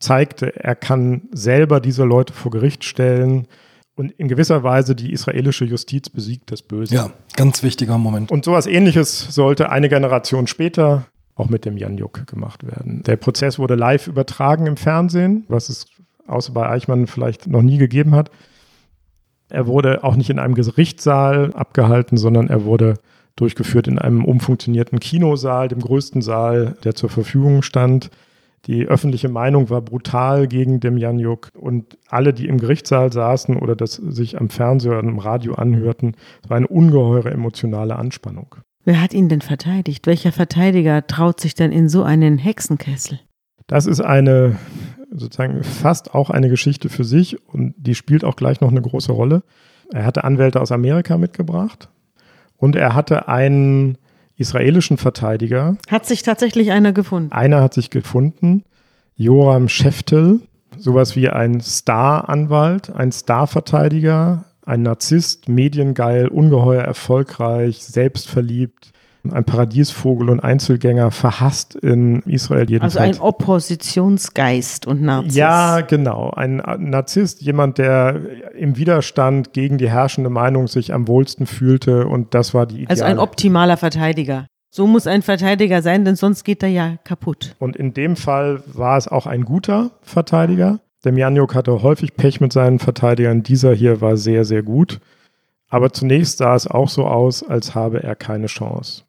B: zeigte, er kann selber diese Leute vor Gericht stellen. Und in gewisser Weise die israelische Justiz besiegt das Böse.
A: Ja, ganz wichtiger Moment.
B: Und sowas ähnliches sollte eine Generation später auch mit dem Janjuk gemacht werden. Der Prozess wurde live übertragen im Fernsehen, was es außer bei Eichmann vielleicht noch nie gegeben hat. Er wurde auch nicht in einem Gerichtssaal abgehalten, sondern er wurde durchgeführt in einem umfunktionierten Kinosaal, dem größten Saal, der zur Verfügung stand. Die öffentliche Meinung war brutal gegen Demjanjuk und alle, die im Gerichtssaal saßen oder das sich am Fernseher oder im Radio anhörten, es war eine ungeheure emotionale Anspannung.
C: Wer hat ihn denn verteidigt? Welcher Verteidiger traut sich denn in so einen Hexenkessel?
B: Das ist eine sozusagen fast auch eine Geschichte für sich und die spielt auch gleich noch eine große Rolle. Er hatte Anwälte aus Amerika mitgebracht und er hatte einen israelischen Verteidiger.
C: Hat sich tatsächlich einer gefunden?
B: Einer hat sich gefunden, Joram Scheftel, sowas wie ein Star-Anwalt, ein Star-Verteidiger, ein Narzisst, mediengeil, ungeheuer erfolgreich, selbstverliebt, ein Paradiesvogel und Einzelgänger, verhasst in Israel jedenfalls.
C: Also ein Oppositionsgeist und Narzisst.
B: Ja, genau. Ein Narzisst, jemand, der im Widerstand gegen die herrschende Meinung sich am wohlsten fühlte und das war die Ideale.
C: Also ein optimaler Verteidiger. So muss ein Verteidiger sein, denn sonst geht er ja kaputt.
B: und in dem Fall war es auch ein guter Verteidiger. Demjanjuk hatte häufig Pech mit seinen Verteidigern. Dieser hier war sehr, sehr gut. Aber zunächst sah es auch so aus, als habe er keine Chance.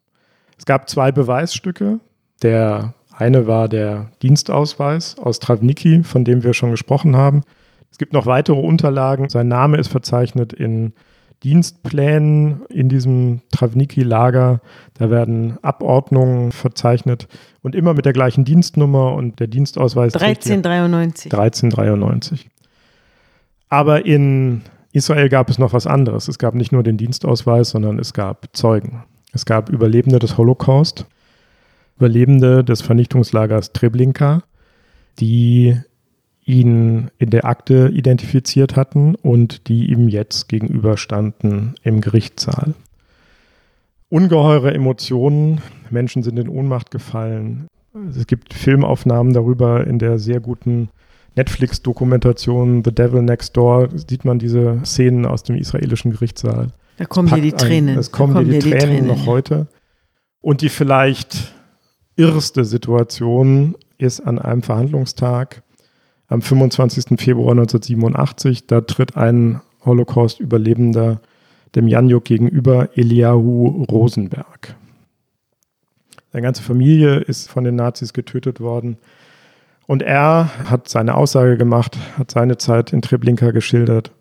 B: Es gab zwei Beweisstücke. Der eine war der Dienstausweis aus Travniki, von dem wir schon gesprochen haben. Es gibt noch weitere Unterlagen. Sein Name ist verzeichnet in Dienstplänen in diesem Travniki-Lager. Da werden Abordnungen verzeichnet und immer mit der gleichen Dienstnummer und der Dienstausweis trägt hier
C: 1393.
B: 1393. Aber in Israel gab es noch was anderes. Es gab nicht nur den Dienstausweis, sondern es gab Zeugen. Es gab Überlebende des Holocaust, Überlebende des Vernichtungslagers Treblinka, die ihn in der Akte identifiziert hatten und die ihm jetzt gegenüberstanden im Gerichtssaal. Ungeheure Emotionen, Menschen sind in Ohnmacht gefallen. Es gibt Filmaufnahmen darüber in der sehr guten Netflix-Dokumentation The Devil Next Door sieht man diese Szenen aus dem israelischen Gerichtssaal.
C: Da kommen dir die Tränen.
B: Es kommen
C: da
B: dir die, Tränen, noch
C: ja.
B: heute. Und die vielleicht irrste Situation ist an einem Verhandlungstag am 25. Februar 1987. Da tritt ein Holocaust-Überlebender dem Janjuk gegenüber, Eliahu Rosenberg. Seine ganze Familie ist von den Nazis getötet worden. Und er hat seine Aussage gemacht, hat seine Zeit in Treblinka geschildert.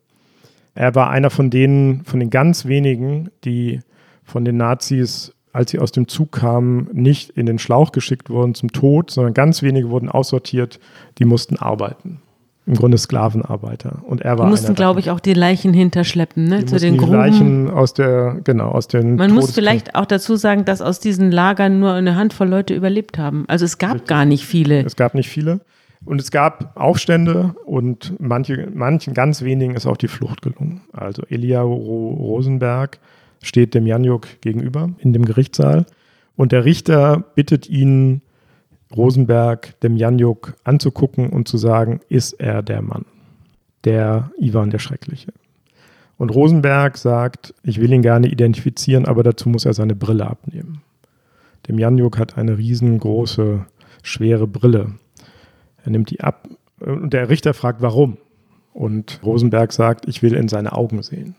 B: Er war einer von denen, von den ganz wenigen, die von den Nazis, als sie aus dem Zug kamen, nicht in den Schlauch geschickt wurden zum Tod, sondern ganz wenige wurden aussortiert, die mussten arbeiten im Grunde Sklavenarbeiter. Und er war
C: Die mussten, glaube ich, auch die Leichen hinterschleppen, ne?
B: Die
C: zu den
B: die
C: Gruben.
B: Leichen aus der, genau, aus den
C: Man muss vielleicht auch dazu sagen, dass aus diesen Lagern nur eine Handvoll Leute überlebt haben. Also es gab gar nicht viele.
B: Es gab nicht viele. Und es gab Aufstände und manche, manchen ganz wenigen ist auch die Flucht gelungen. Also Elia Ro Rosenberg steht dem Janjuk gegenüber in dem Gerichtssaal und der Richter bittet ihn, Rosenberg dem Janjuk anzugucken und zu sagen, ist er der Mann, der Ivan der Schreckliche. Und Rosenberg sagt, ich will ihn gerne identifizieren, aber dazu muss er seine Brille abnehmen. Dem Janjuk hat eine riesengroße, schwere Brille. Er nimmt die ab und der Richter fragt, warum. Und Rosenberg sagt, ich will in seine Augen sehen.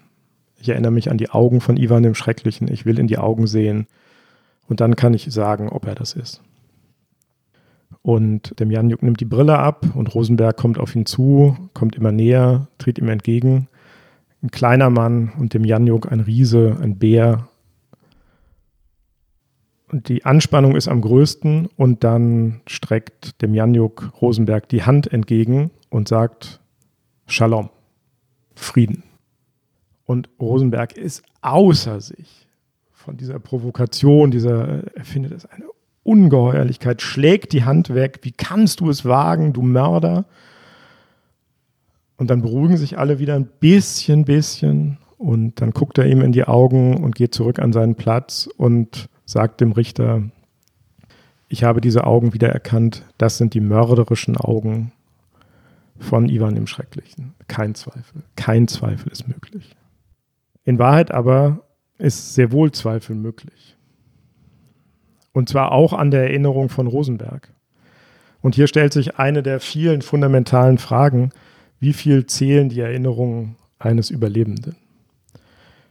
B: Ich erinnere mich an die Augen von Ivan dem Schrecklichen. Ich will in die Augen sehen. Und dann kann ich sagen, ob er das ist. Und dem Janjuk nimmt die Brille ab und Rosenberg kommt auf ihn zu, kommt immer näher, tritt ihm entgegen. Ein kleiner Mann und dem Janjuk ein Riese, ein Bär. Und die Anspannung ist am größten und dann streckt dem Janjuk Rosenberg die Hand entgegen und sagt Shalom, Frieden. Und Rosenberg ist außer sich von dieser Provokation, dieser, er findet es eine Ungeheuerlichkeit, schlägt die Hand weg. Wie kannst du es wagen, du Mörder? Und dann beruhigen sich alle wieder ein bisschen, bisschen. Und dann guckt er ihm in die Augen und geht zurück an seinen Platz und sagt dem Richter, ich habe diese Augen wiedererkannt. Das sind die mörderischen Augen von Ivan dem Schrecklichen. Kein Zweifel. Kein Zweifel ist möglich. In Wahrheit aber ist sehr wohl Zweifel möglich. Und zwar auch an der Erinnerung von Rosenberg. Und hier stellt sich eine der vielen fundamentalen Fragen, wie viel zählen die Erinnerungen eines Überlebenden?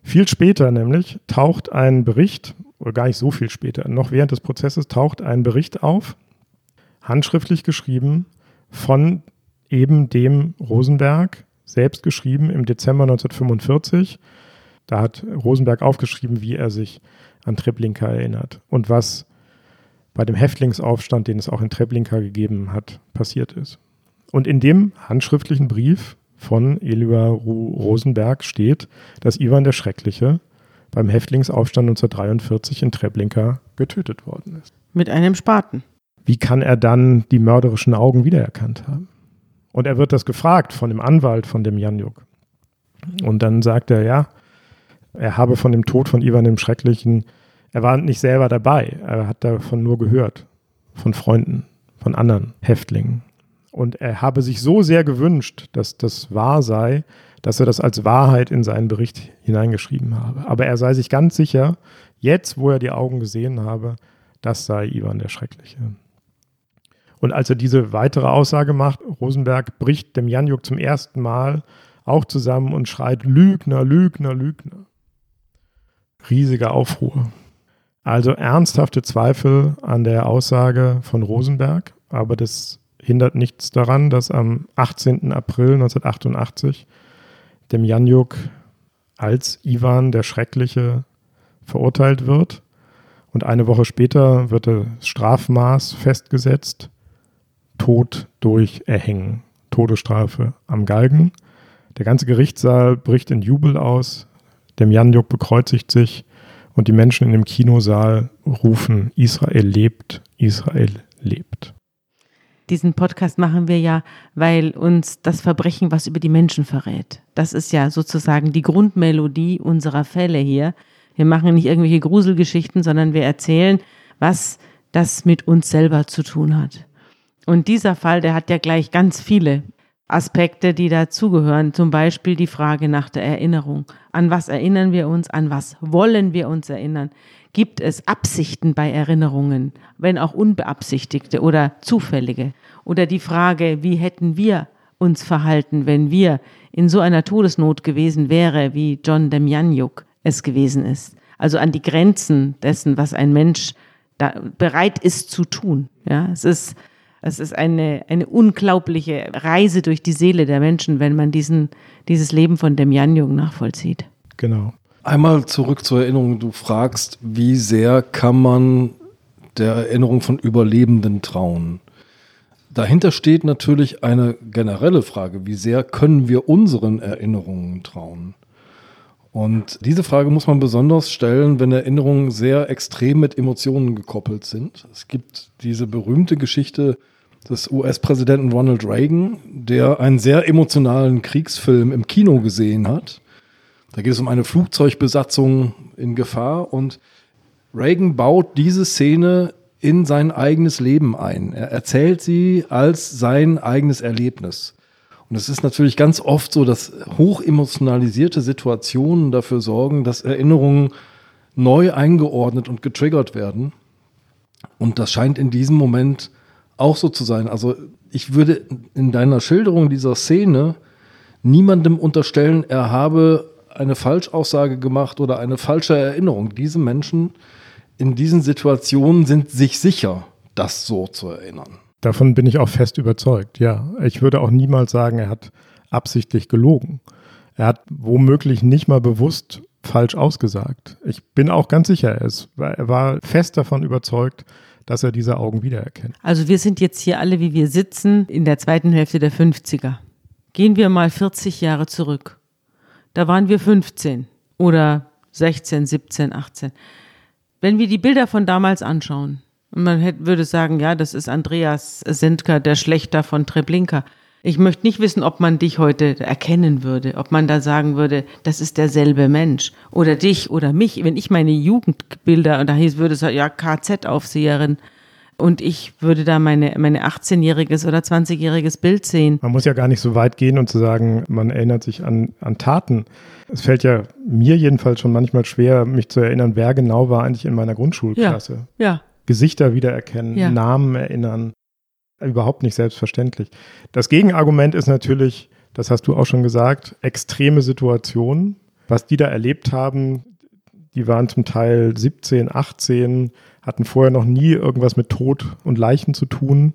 B: Viel später nämlich taucht ein Bericht, oder gar nicht so viel später, noch während des Prozesses taucht ein Bericht auf, handschriftlich geschrieben von eben dem Rosenberg, selbst geschrieben im Dezember 1945. Da hat Rosenberg aufgeschrieben, wie er sich an Treblinka erinnert und was bei dem Häftlingsaufstand, den es auch in Treblinka gegeben hat, passiert ist. Und in dem handschriftlichen Brief von Elia Rosenberg steht, dass Ivan der Schreckliche beim Häftlingsaufstand 1943 in Treblinka getötet worden ist.
C: Mit einem Spaten.
B: Wie kann er dann die mörderischen Augen wiedererkannt haben? Und er wird das gefragt von dem Anwalt von dem Janjuk. Und dann sagt er, ja, er habe von dem Tod von Ivan dem Schrecklichen, er war nicht selber dabei, er hat davon nur gehört, von Freunden, von anderen Häftlingen. Und er habe sich so sehr gewünscht, dass das wahr sei, dass er das als Wahrheit in seinen Bericht hineingeschrieben habe. Aber er sei sich ganz sicher, jetzt, wo er die Augen gesehen habe, das sei Ivan der Schreckliche. Und als er diese weitere Aussage macht, Rosenberg bricht dem Janjuk zum ersten Mal auch zusammen und schreit Lügner, Lügner, Lügner. Riesige Aufruhr. Also ernsthafte Zweifel an der Aussage von Rosenberg, aber das hindert nichts daran, dass am 18. April 1988 dem Janjuk als Ivan der Schreckliche verurteilt wird. Und eine Woche später wird das Strafmaß festgesetzt. Tod durch Erhängen. Todesstrafe am Galgen. Der ganze Gerichtssaal bricht in Jubel aus. Dem Janjuk bekreuzigt sich und die Menschen in dem Kinosaal rufen: Israel lebt, Israel lebt.
C: Diesen Podcast machen wir ja, weil uns das Verbrechen was über die Menschen verrät. Das ist ja sozusagen die Grundmelodie unserer Fälle hier. Wir machen nicht irgendwelche Gruselgeschichten, sondern wir erzählen, was das mit uns selber zu tun hat. Und dieser Fall, der hat ja gleich ganz viele Aspekte, die dazugehören. Zum Beispiel die Frage nach der Erinnerung. An was erinnern wir uns? An was wollen wir uns erinnern? Gibt es Absichten bei Erinnerungen, wenn auch unbeabsichtigte oder zufällige? Oder die Frage, wie hätten wir uns verhalten, wenn wir in so einer Todesnot gewesen wäre, wie John Demjanjuk es gewesen ist? Also an die Grenzen dessen, was ein Mensch bereit ist zu tun. Ja, es ist Es ist eine, eine unglaubliche Reise durch die Seele der Menschen, wenn man diesen, dieses Leben von dem Jan-Jung nachvollzieht.
B: Genau.
A: Einmal zurück zur Erinnerung. Du fragst, wie sehr kann man der Erinnerung von Überlebenden trauen? Dahinter steht natürlich eine generelle Frage, wie sehr können wir unseren Erinnerungen trauen? Und diese Frage muss man besonders stellen, wenn Erinnerungen sehr extrem mit Emotionen gekoppelt sind. Es gibt diese berühmte Geschichte des US-Präsidenten Ronald Reagan, der einen sehr emotionalen Kriegsfilm im Kino gesehen hat. Da geht es um eine Flugzeugbesatzung in Gefahr und Reagan baut diese Szene in sein eigenes Leben ein. Er erzählt sie als sein eigenes Erlebnis. Und es ist natürlich ganz oft so, dass hochemotionalisierte Situationen dafür sorgen, dass Erinnerungen neu eingeordnet und getriggert werden. Und das scheint in diesem Moment auch so zu sein. Also ich würde in deiner Schilderung dieser Szene niemandem unterstellen, er habe eine Falschaussage gemacht oder eine falsche Erinnerung. Diese Menschen in diesen Situationen sind sich sicher, das so zu erinnern.
B: Davon bin ich auch fest überzeugt, ja. Ich würde auch niemals sagen, er hat absichtlich gelogen. Er hat womöglich nicht mal bewusst falsch ausgesagt. Ich bin auch ganz sicher, er, ist, er war fest davon überzeugt, dass er diese Augen wiedererkennt.
C: Also wir sind jetzt hier alle, wie wir sitzen, in der zweiten Hälfte der 50er. Gehen wir mal 40 Jahre zurück. Da waren wir 15 oder 16, 17, 18. Wenn wir die Bilder von damals anschauen, und man hätte, würde sagen, ja, das ist Andreas Sendker, der Schlechter von Treblinka. Ich möchte nicht wissen, ob man dich heute erkennen würde, ob man da sagen würde, das ist derselbe Mensch. Oder dich oder mich. Wenn ich meine Jugendbilder, und da hieß, würde es ja KZ-Aufseherin, und ich würde da meine, meine 18-jähriges oder 20-jähriges Bild sehen.
B: Man muss ja gar nicht so weit gehen und zu sagen, man erinnert sich an, an Taten. Es fällt ja mir jedenfalls schon manchmal schwer, mich zu erinnern, wer genau war eigentlich in meiner Grundschulklasse.
C: Ja. ja.
B: Gesichter wiedererkennen, ja. Namen erinnern. Überhaupt nicht selbstverständlich. Das Gegenargument ist natürlich, das hast du auch schon gesagt, extreme Situationen. Was die da erlebt haben, die waren zum Teil 17, 18, hatten vorher noch nie irgendwas mit Tod und Leichen zu tun.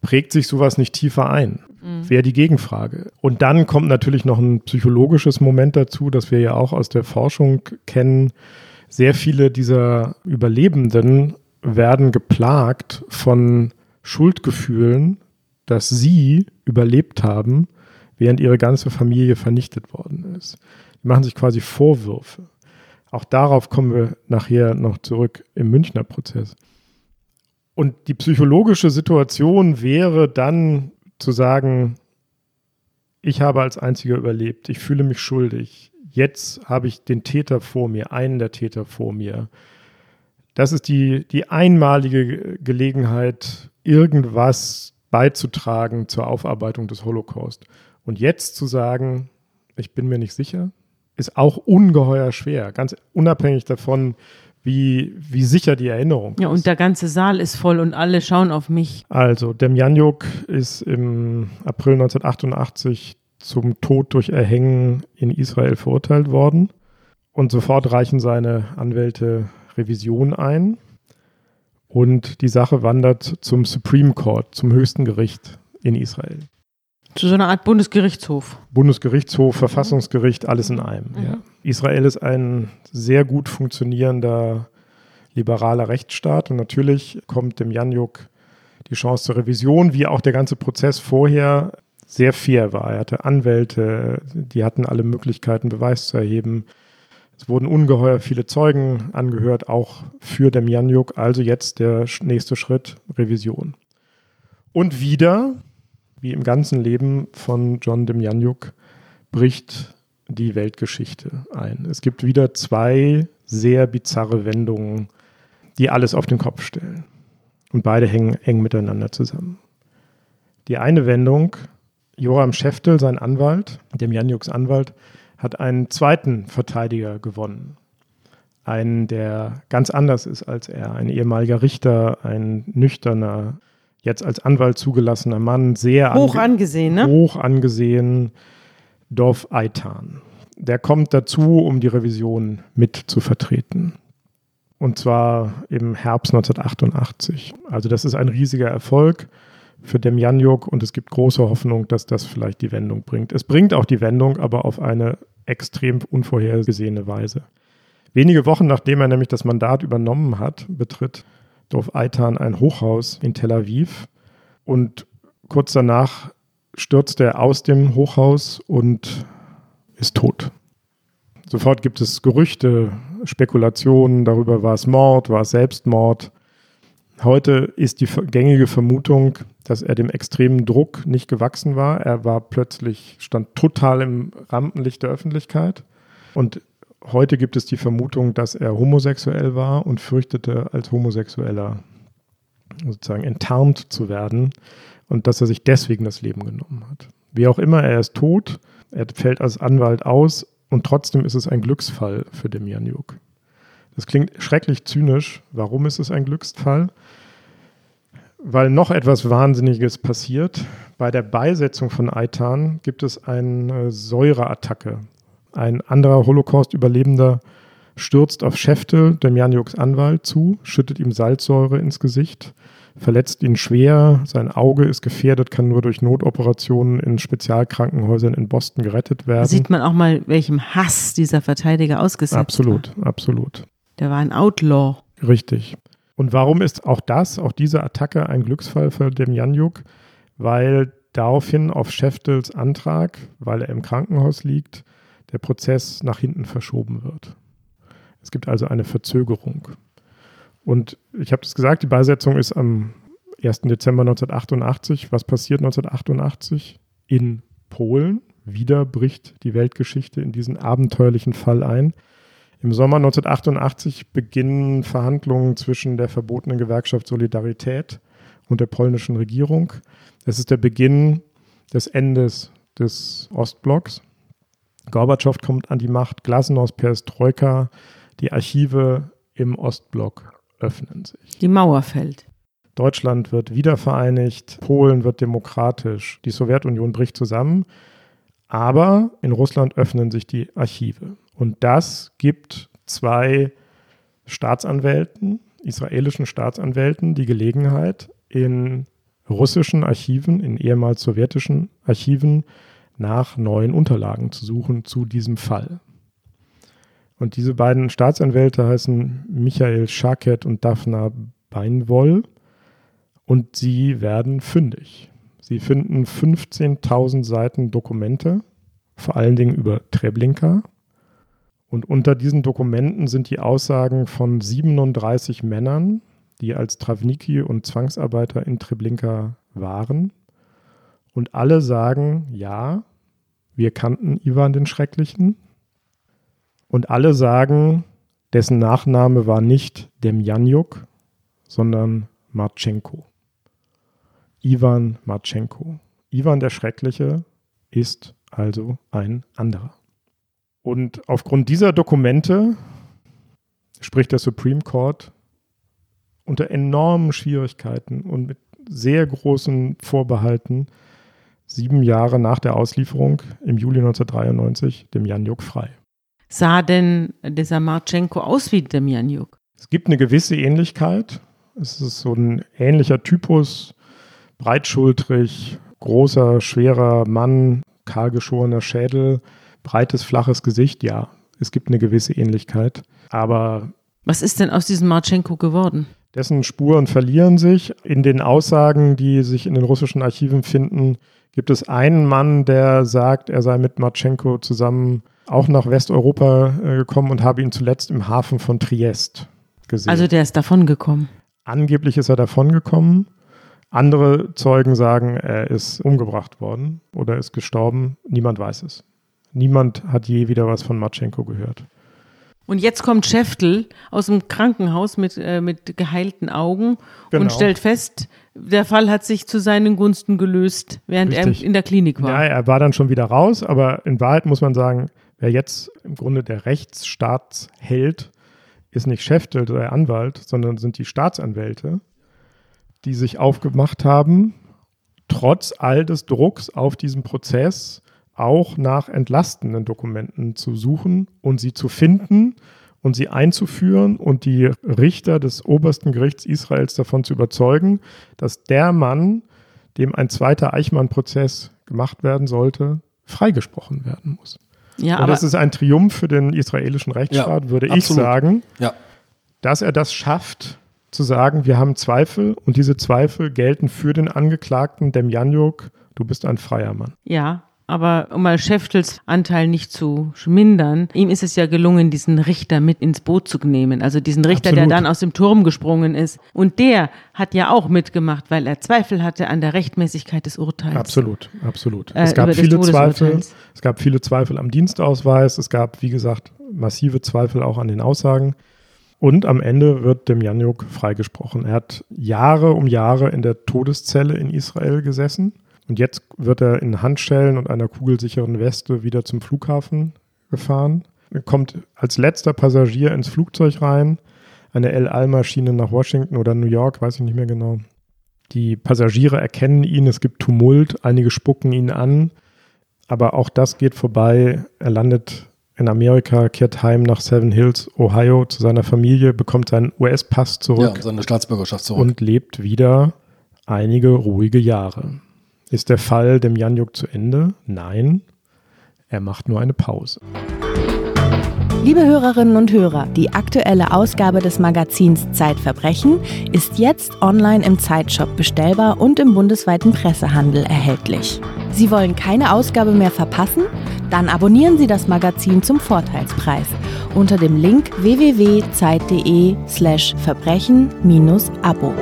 B: Prägt sich sowas nicht tiefer ein? Mhm. Wäre die Gegenfrage. Und dann kommt natürlich noch ein psychologisches Moment dazu, das wir ja auch aus der Forschung kennen. Sehr viele dieser Überlebenden werden geplagt von Schuldgefühlen, dass sie überlebt haben, während ihre ganze Familie vernichtet worden ist. Die machen sich quasi Vorwürfe. Auch darauf kommen wir nachher noch zurück im Münchner Prozess. Und die psychologische Situation wäre dann zu sagen, ich habe als einziger überlebt, ich fühle mich schuldig, jetzt habe ich den Täter vor mir, einen der Täter vor mir. Das ist die, die einmalige Gelegenheit, irgendwas beizutragen zur Aufarbeitung des Holocaust. Und jetzt zu sagen, ich bin mir nicht sicher, ist auch ungeheuer schwer, ganz unabhängig davon, wie, wie sicher die Erinnerung
C: ist. Ja, und der ganze Saal ist voll und alle schauen auf mich.
B: Also, Demjanjuk ist im April 1988 zum Tod durch Erhängen in Israel verurteilt worden. Und sofort reichen seine Anwälte Revision ein. Und die Sache wandert zum Supreme Court, zum höchsten Gericht in Israel.
C: Zu so einer Art Bundesgerichtshof.
B: Bundesgerichtshof, Verfassungsgericht, alles in einem. Mhm. Ja. Israel ist ein sehr gut funktionierender liberaler Rechtsstaat und natürlich kommt dem Janjuk die Chance zur Revision, wie auch der ganze Prozess vorher sehr fair war. Er hatte Anwälte, die hatten alle Möglichkeiten, Beweis zu erheben. Es wurden ungeheuer viele Zeugen angehört, auch für Demjanjuk. Also jetzt der nächste Schritt, Revision. Und wieder wie im ganzen Leben von John Demjanjuk bricht die Weltgeschichte ein. Es gibt wieder zwei sehr bizarre Wendungen, die alles auf den Kopf stellen. Und beide hängen eng miteinander zusammen. Die eine Wendung, Joram Scheftel, sein Anwalt, Demjanjuks Anwalt, hat einen zweiten Verteidiger gewonnen. Einen, der ganz anders ist als er, ein ehemaliger Richter, ein nüchterner, jetzt als Anwalt zugelassener Mann, sehr
C: hoch ange angesehen, ne?
B: hoch angesehen, Dorf Eitan. Der kommt dazu, um die Revision mit zu vertreten. Und zwar im Herbst 1988. Also das ist ein riesiger Erfolg für Demjanjuk und es gibt große Hoffnung, dass das vielleicht die Wendung bringt. Es bringt auch die Wendung, aber auf eine extrem unvorhergesehene Weise. Wenige Wochen nachdem er nämlich das Mandat übernommen hat, betritt Dorf Eitan ein Hochhaus in Tel Aviv und kurz danach stürzt er aus dem Hochhaus und ist tot. Sofort gibt es Gerüchte, Spekulationen darüber, war es Mord, war es Selbstmord. Heute ist die gängige Vermutung, dass er dem extremen Druck nicht gewachsen war. Er war plötzlich, stand total im Rampenlicht der Öffentlichkeit. Und heute gibt es die Vermutung, dass er homosexuell war und fürchtete, als Homosexueller sozusagen enttarnt zu werden und dass er sich deswegen das Leben genommen hat. Wie auch immer, er ist tot, er fällt als Anwalt aus und trotzdem ist es ein Glücksfall für Demjanjuk. Das klingt schrecklich zynisch. Warum ist es ein Glücksfall? Weil noch etwas Wahnsinniges passiert. Bei der Beisetzung von Aitan gibt es eine Säureattacke. Ein anderer Holocaust-Überlebender stürzt auf Schäfte, Demjanjuks Anwalt, zu, schüttet ihm Salzsäure ins Gesicht, verletzt ihn schwer, sein Auge ist gefährdet, kann nur durch Notoperationen in Spezialkrankenhäusern in Boston gerettet werden. Da
C: sieht man auch mal, welchem Hass dieser Verteidiger ausgesetzt
B: absolut, war. Absolut, absolut.
C: Der war ein Outlaw.
B: Richtig. Und warum ist auch das, auch diese Attacke ein Glücksfall für Demjanjuk? Weil daraufhin auf Scheftels Antrag, weil er im Krankenhaus liegt, der Prozess nach hinten verschoben wird. Es gibt also eine Verzögerung. Und ich habe es gesagt, die Beisetzung ist am 1. Dezember 1988. Was passiert 1988? In Polen. Wieder bricht die Weltgeschichte in diesen abenteuerlichen Fall ein. Im Sommer 1988 beginnen Verhandlungen zwischen der verbotenen Gewerkschaft Solidarität und der polnischen Regierung. Es ist der Beginn des Endes des Ostblocks. Gorbatschow kommt an die Macht, Glasnost, Perestroika, die Archive im Ostblock öffnen sich.
C: Die Mauer fällt.
B: Deutschland wird wiedervereinigt, Polen wird demokratisch, die Sowjetunion bricht zusammen, aber in Russland öffnen sich die Archive. Und das gibt zwei Staatsanwälten, israelischen Staatsanwälten, die Gelegenheit, in russischen Archiven, in ehemals sowjetischen Archiven nach neuen Unterlagen zu suchen zu diesem Fall. Und diese beiden Staatsanwälte heißen Michael Schaket und Daphna Beinwoll und sie werden fündig. Sie finden 15.000 Seiten Dokumente, vor allen Dingen über Treblinka. Und unter diesen Dokumenten sind die Aussagen von 37 Männern, die als Travniki und Zwangsarbeiter in Treblinka waren. Und alle sagen, ja, wir kannten Ivan den Schrecklichen. Und alle sagen, dessen Nachname war nicht Demjanjuk, sondern Marchenko. Ivan Marchenko. Ivan der Schreckliche ist also ein anderer. Und aufgrund dieser Dokumente spricht der Supreme Court unter enormen Schwierigkeiten und mit sehr großen Vorbehalten sieben Jahre nach der Auslieferung im Juli 1993 dem Janjuk frei.
C: Sah denn dieser Marchenko aus wie dem Janjuk?
B: Es gibt eine gewisse Ähnlichkeit. Es ist so ein ähnlicher Typus, breitschultrig, großer, schwerer Mann, kahlgeschorener Schädel, breites, flaches Gesicht. Ja, es gibt eine gewisse Ähnlichkeit. Aber.
C: Was ist denn aus diesem Marchenko geworden?
B: Dessen Spuren verlieren sich. In den Aussagen, die sich in den russischen Archiven finden, gibt es einen Mann, der sagt, er sei mit Marchenko zusammen auch nach Westeuropa äh, gekommen und habe ihn zuletzt im Hafen von Triest gesehen.
C: Also der ist davongekommen.
B: Angeblich ist er davongekommen. Andere Zeugen sagen, er ist umgebracht worden oder ist gestorben. Niemand weiß es. Niemand hat je wieder was von Matschenko gehört.
C: Und jetzt kommt Schäftel aus dem Krankenhaus mit, äh, mit geheilten Augen genau. und stellt fest, der Fall hat sich zu seinen Gunsten gelöst, während Richtig. er in der Klinik war.
B: Ja, er war dann schon wieder raus, aber in Wahrheit muss man sagen, wer jetzt im Grunde der Rechtsstaatsheld ist nicht Schäftel, der Anwalt, sondern sind die Staatsanwälte, die sich aufgemacht haben, trotz all des Drucks auf diesen Prozess auch nach entlastenden Dokumenten zu suchen und sie zu finden und sie einzuführen und die Richter des obersten Gerichts Israels davon zu überzeugen, dass der Mann, dem ein zweiter Eichmann-Prozess gemacht werden sollte, freigesprochen werden muss.
C: Ja,
B: Und das ist ein Triumph für den israelischen Rechtsstaat,
A: Ja,
B: würde ich
A: absolut.
B: sagen,
A: Ja.
B: dass er das schafft, zu sagen, wir haben Zweifel und diese Zweifel gelten für den Angeklagten Demjanjuk, du bist ein freier Mann.
C: Ja, aber um mal Schäftels Anteil nicht zu mindern, ihm ist es ja gelungen, diesen Richter mit ins Boot zu nehmen. Also diesen Richter,
B: Absolut.
C: der dann aus dem Turm gesprungen ist. Und der hat ja auch mitgemacht, weil er Zweifel hatte an der Rechtmäßigkeit des Urteils.
B: Absolut, absolut.
C: Äh,
B: es gab viele Zweifel. Es gab viele Zweifel am Dienstausweis. Es gab, wie gesagt, massive Zweifel auch an den Aussagen. Und am Ende wird Demjanjuk freigesprochen. Er hat Jahre um Jahre in der Todeszelle in Israel gesessen. Und jetzt wird er in Handschellen und einer kugelsicheren Weste wieder zum Flughafen gefahren. Er kommt als letzter Passagier ins Flugzeug rein. Eine El Al-Maschine nach Washington oder New York, weiß ich nicht mehr genau. Die Passagiere erkennen ihn, es gibt Tumult, einige spucken ihn an, aber auch das geht vorbei. Er landet in Amerika, kehrt heim nach Seven Hills, Ohio, zu seiner Familie, bekommt seinen US-Pass
A: ja,
B: zurück
A: seine Staatsbürgerschaft zurück.
B: und lebt wieder einige ruhige Jahre. Ist der Fall dem Janjuk zu Ende? Nein, er macht nur eine Pause.
E: Liebe Hörerinnen und Hörer, die aktuelle Ausgabe des Magazins Zeitverbrechen ist jetzt online im Zeitshop bestellbar und im bundesweiten Pressehandel erhältlich. Sie wollen keine Ausgabe mehr verpassen? Dann abonnieren Sie das Magazin zum Vorteilspreis unter dem Link www.zeit.de slash verbrechen-abo.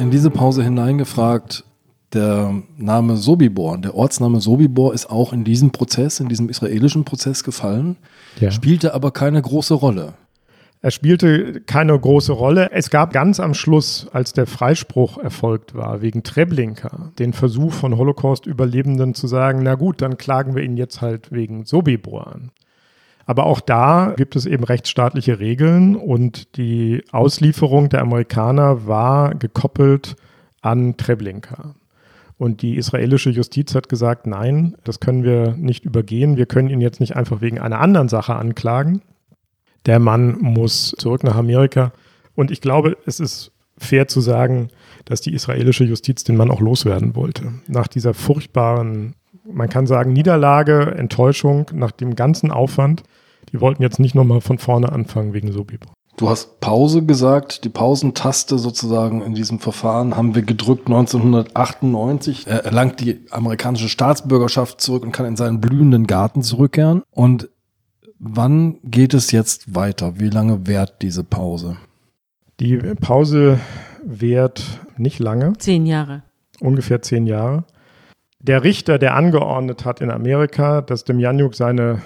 A: In diese Pause hineingefragt, der Name Sobibor, der Ortsname Sobibor ist auch in diesem Prozess, in diesem israelischen Prozess gefallen,
B: Ja.
A: spielte aber keine große Rolle.
B: Er spielte keine große Rolle. Es gab ganz am Schluss, als der Freispruch erfolgt war, wegen Treblinka, den Versuch von Holocaust-Überlebenden zu sagen, na gut, dann klagen wir ihn jetzt halt wegen Sobibor an. Aber auch da gibt es eben rechtsstaatliche Regeln und die Auslieferung der Amerikaner war gekoppelt an Treblinka. Und die israelische Justiz hat gesagt, nein, das können wir nicht übergehen. Wir können ihn jetzt nicht einfach wegen einer anderen Sache anklagen. Der Mann muss zurück nach Amerika. Und ich glaube, es ist fair zu sagen, dass die israelische Justiz den Mann auch loswerden wollte. Nach dieser furchtbaren, man kann sagen, Niederlage, Enttäuschung, nach dem ganzen Aufwand. Die wollten jetzt nicht nochmal von vorne anfangen wegen Sobibor.
A: Du hast Pause gesagt, die Pausentaste sozusagen in diesem Verfahren haben wir gedrückt 1998. Er erlangt die amerikanische Staatsbürgerschaft zurück und kann in seinen blühenden Garten zurückkehren. Und wann geht es jetzt weiter? Wie lange währt diese Pause?
B: Die Pause währt nicht lange,
C: Zehn Jahre.
B: ungefähr zehn Jahre. Der Richter, der angeordnet hat in Amerika, dass Demjanjuk seine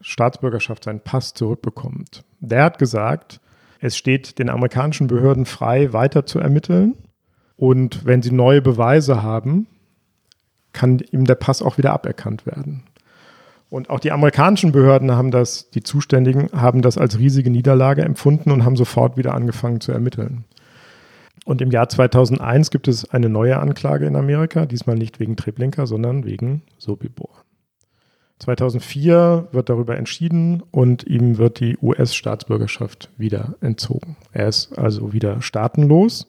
B: Staatsbürgerschaft, seinen Pass zurückbekommt, der hat gesagt, es steht den amerikanischen Behörden frei, weiter zu ermitteln. Und wenn sie neue Beweise haben, kann ihm der Pass auch wieder aberkannt werden. Und auch die amerikanischen Behörden haben das, die Zuständigen haben das als riesige Niederlage empfunden und haben sofort wieder angefangen zu ermitteln. Und im Jahr 2001 gibt es eine neue Anklage in Amerika, diesmal nicht wegen Treblinka, sondern wegen Sobibor. 2004 wird darüber entschieden und ihm wird die US-Staatsbürgerschaft wieder entzogen. Er ist also wieder staatenlos.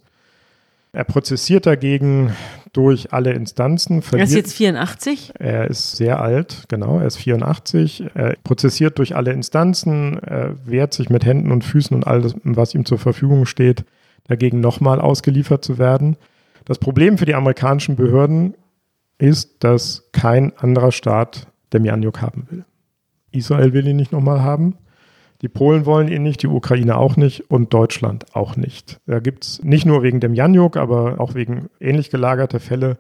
B: Er prozessiert dagegen durch alle Instanzen.
C: Er ist jetzt 84.
B: er ist sehr alt, genau, er ist 84. Er prozessiert durch alle Instanzen, er wehrt sich mit Händen und Füßen und alles, was ihm zur Verfügung steht, dagegen nochmal ausgeliefert zu werden. Das Problem für die amerikanischen Behörden ist, dass kein anderer Staat Demjanjuk haben will. Israel will ihn nicht nochmal haben. Die Polen wollen ihn nicht, die Ukraine auch nicht und Deutschland auch nicht. Da gibt es nicht nur wegen Demjanjuk, aber auch wegen ähnlich gelagerter Fälle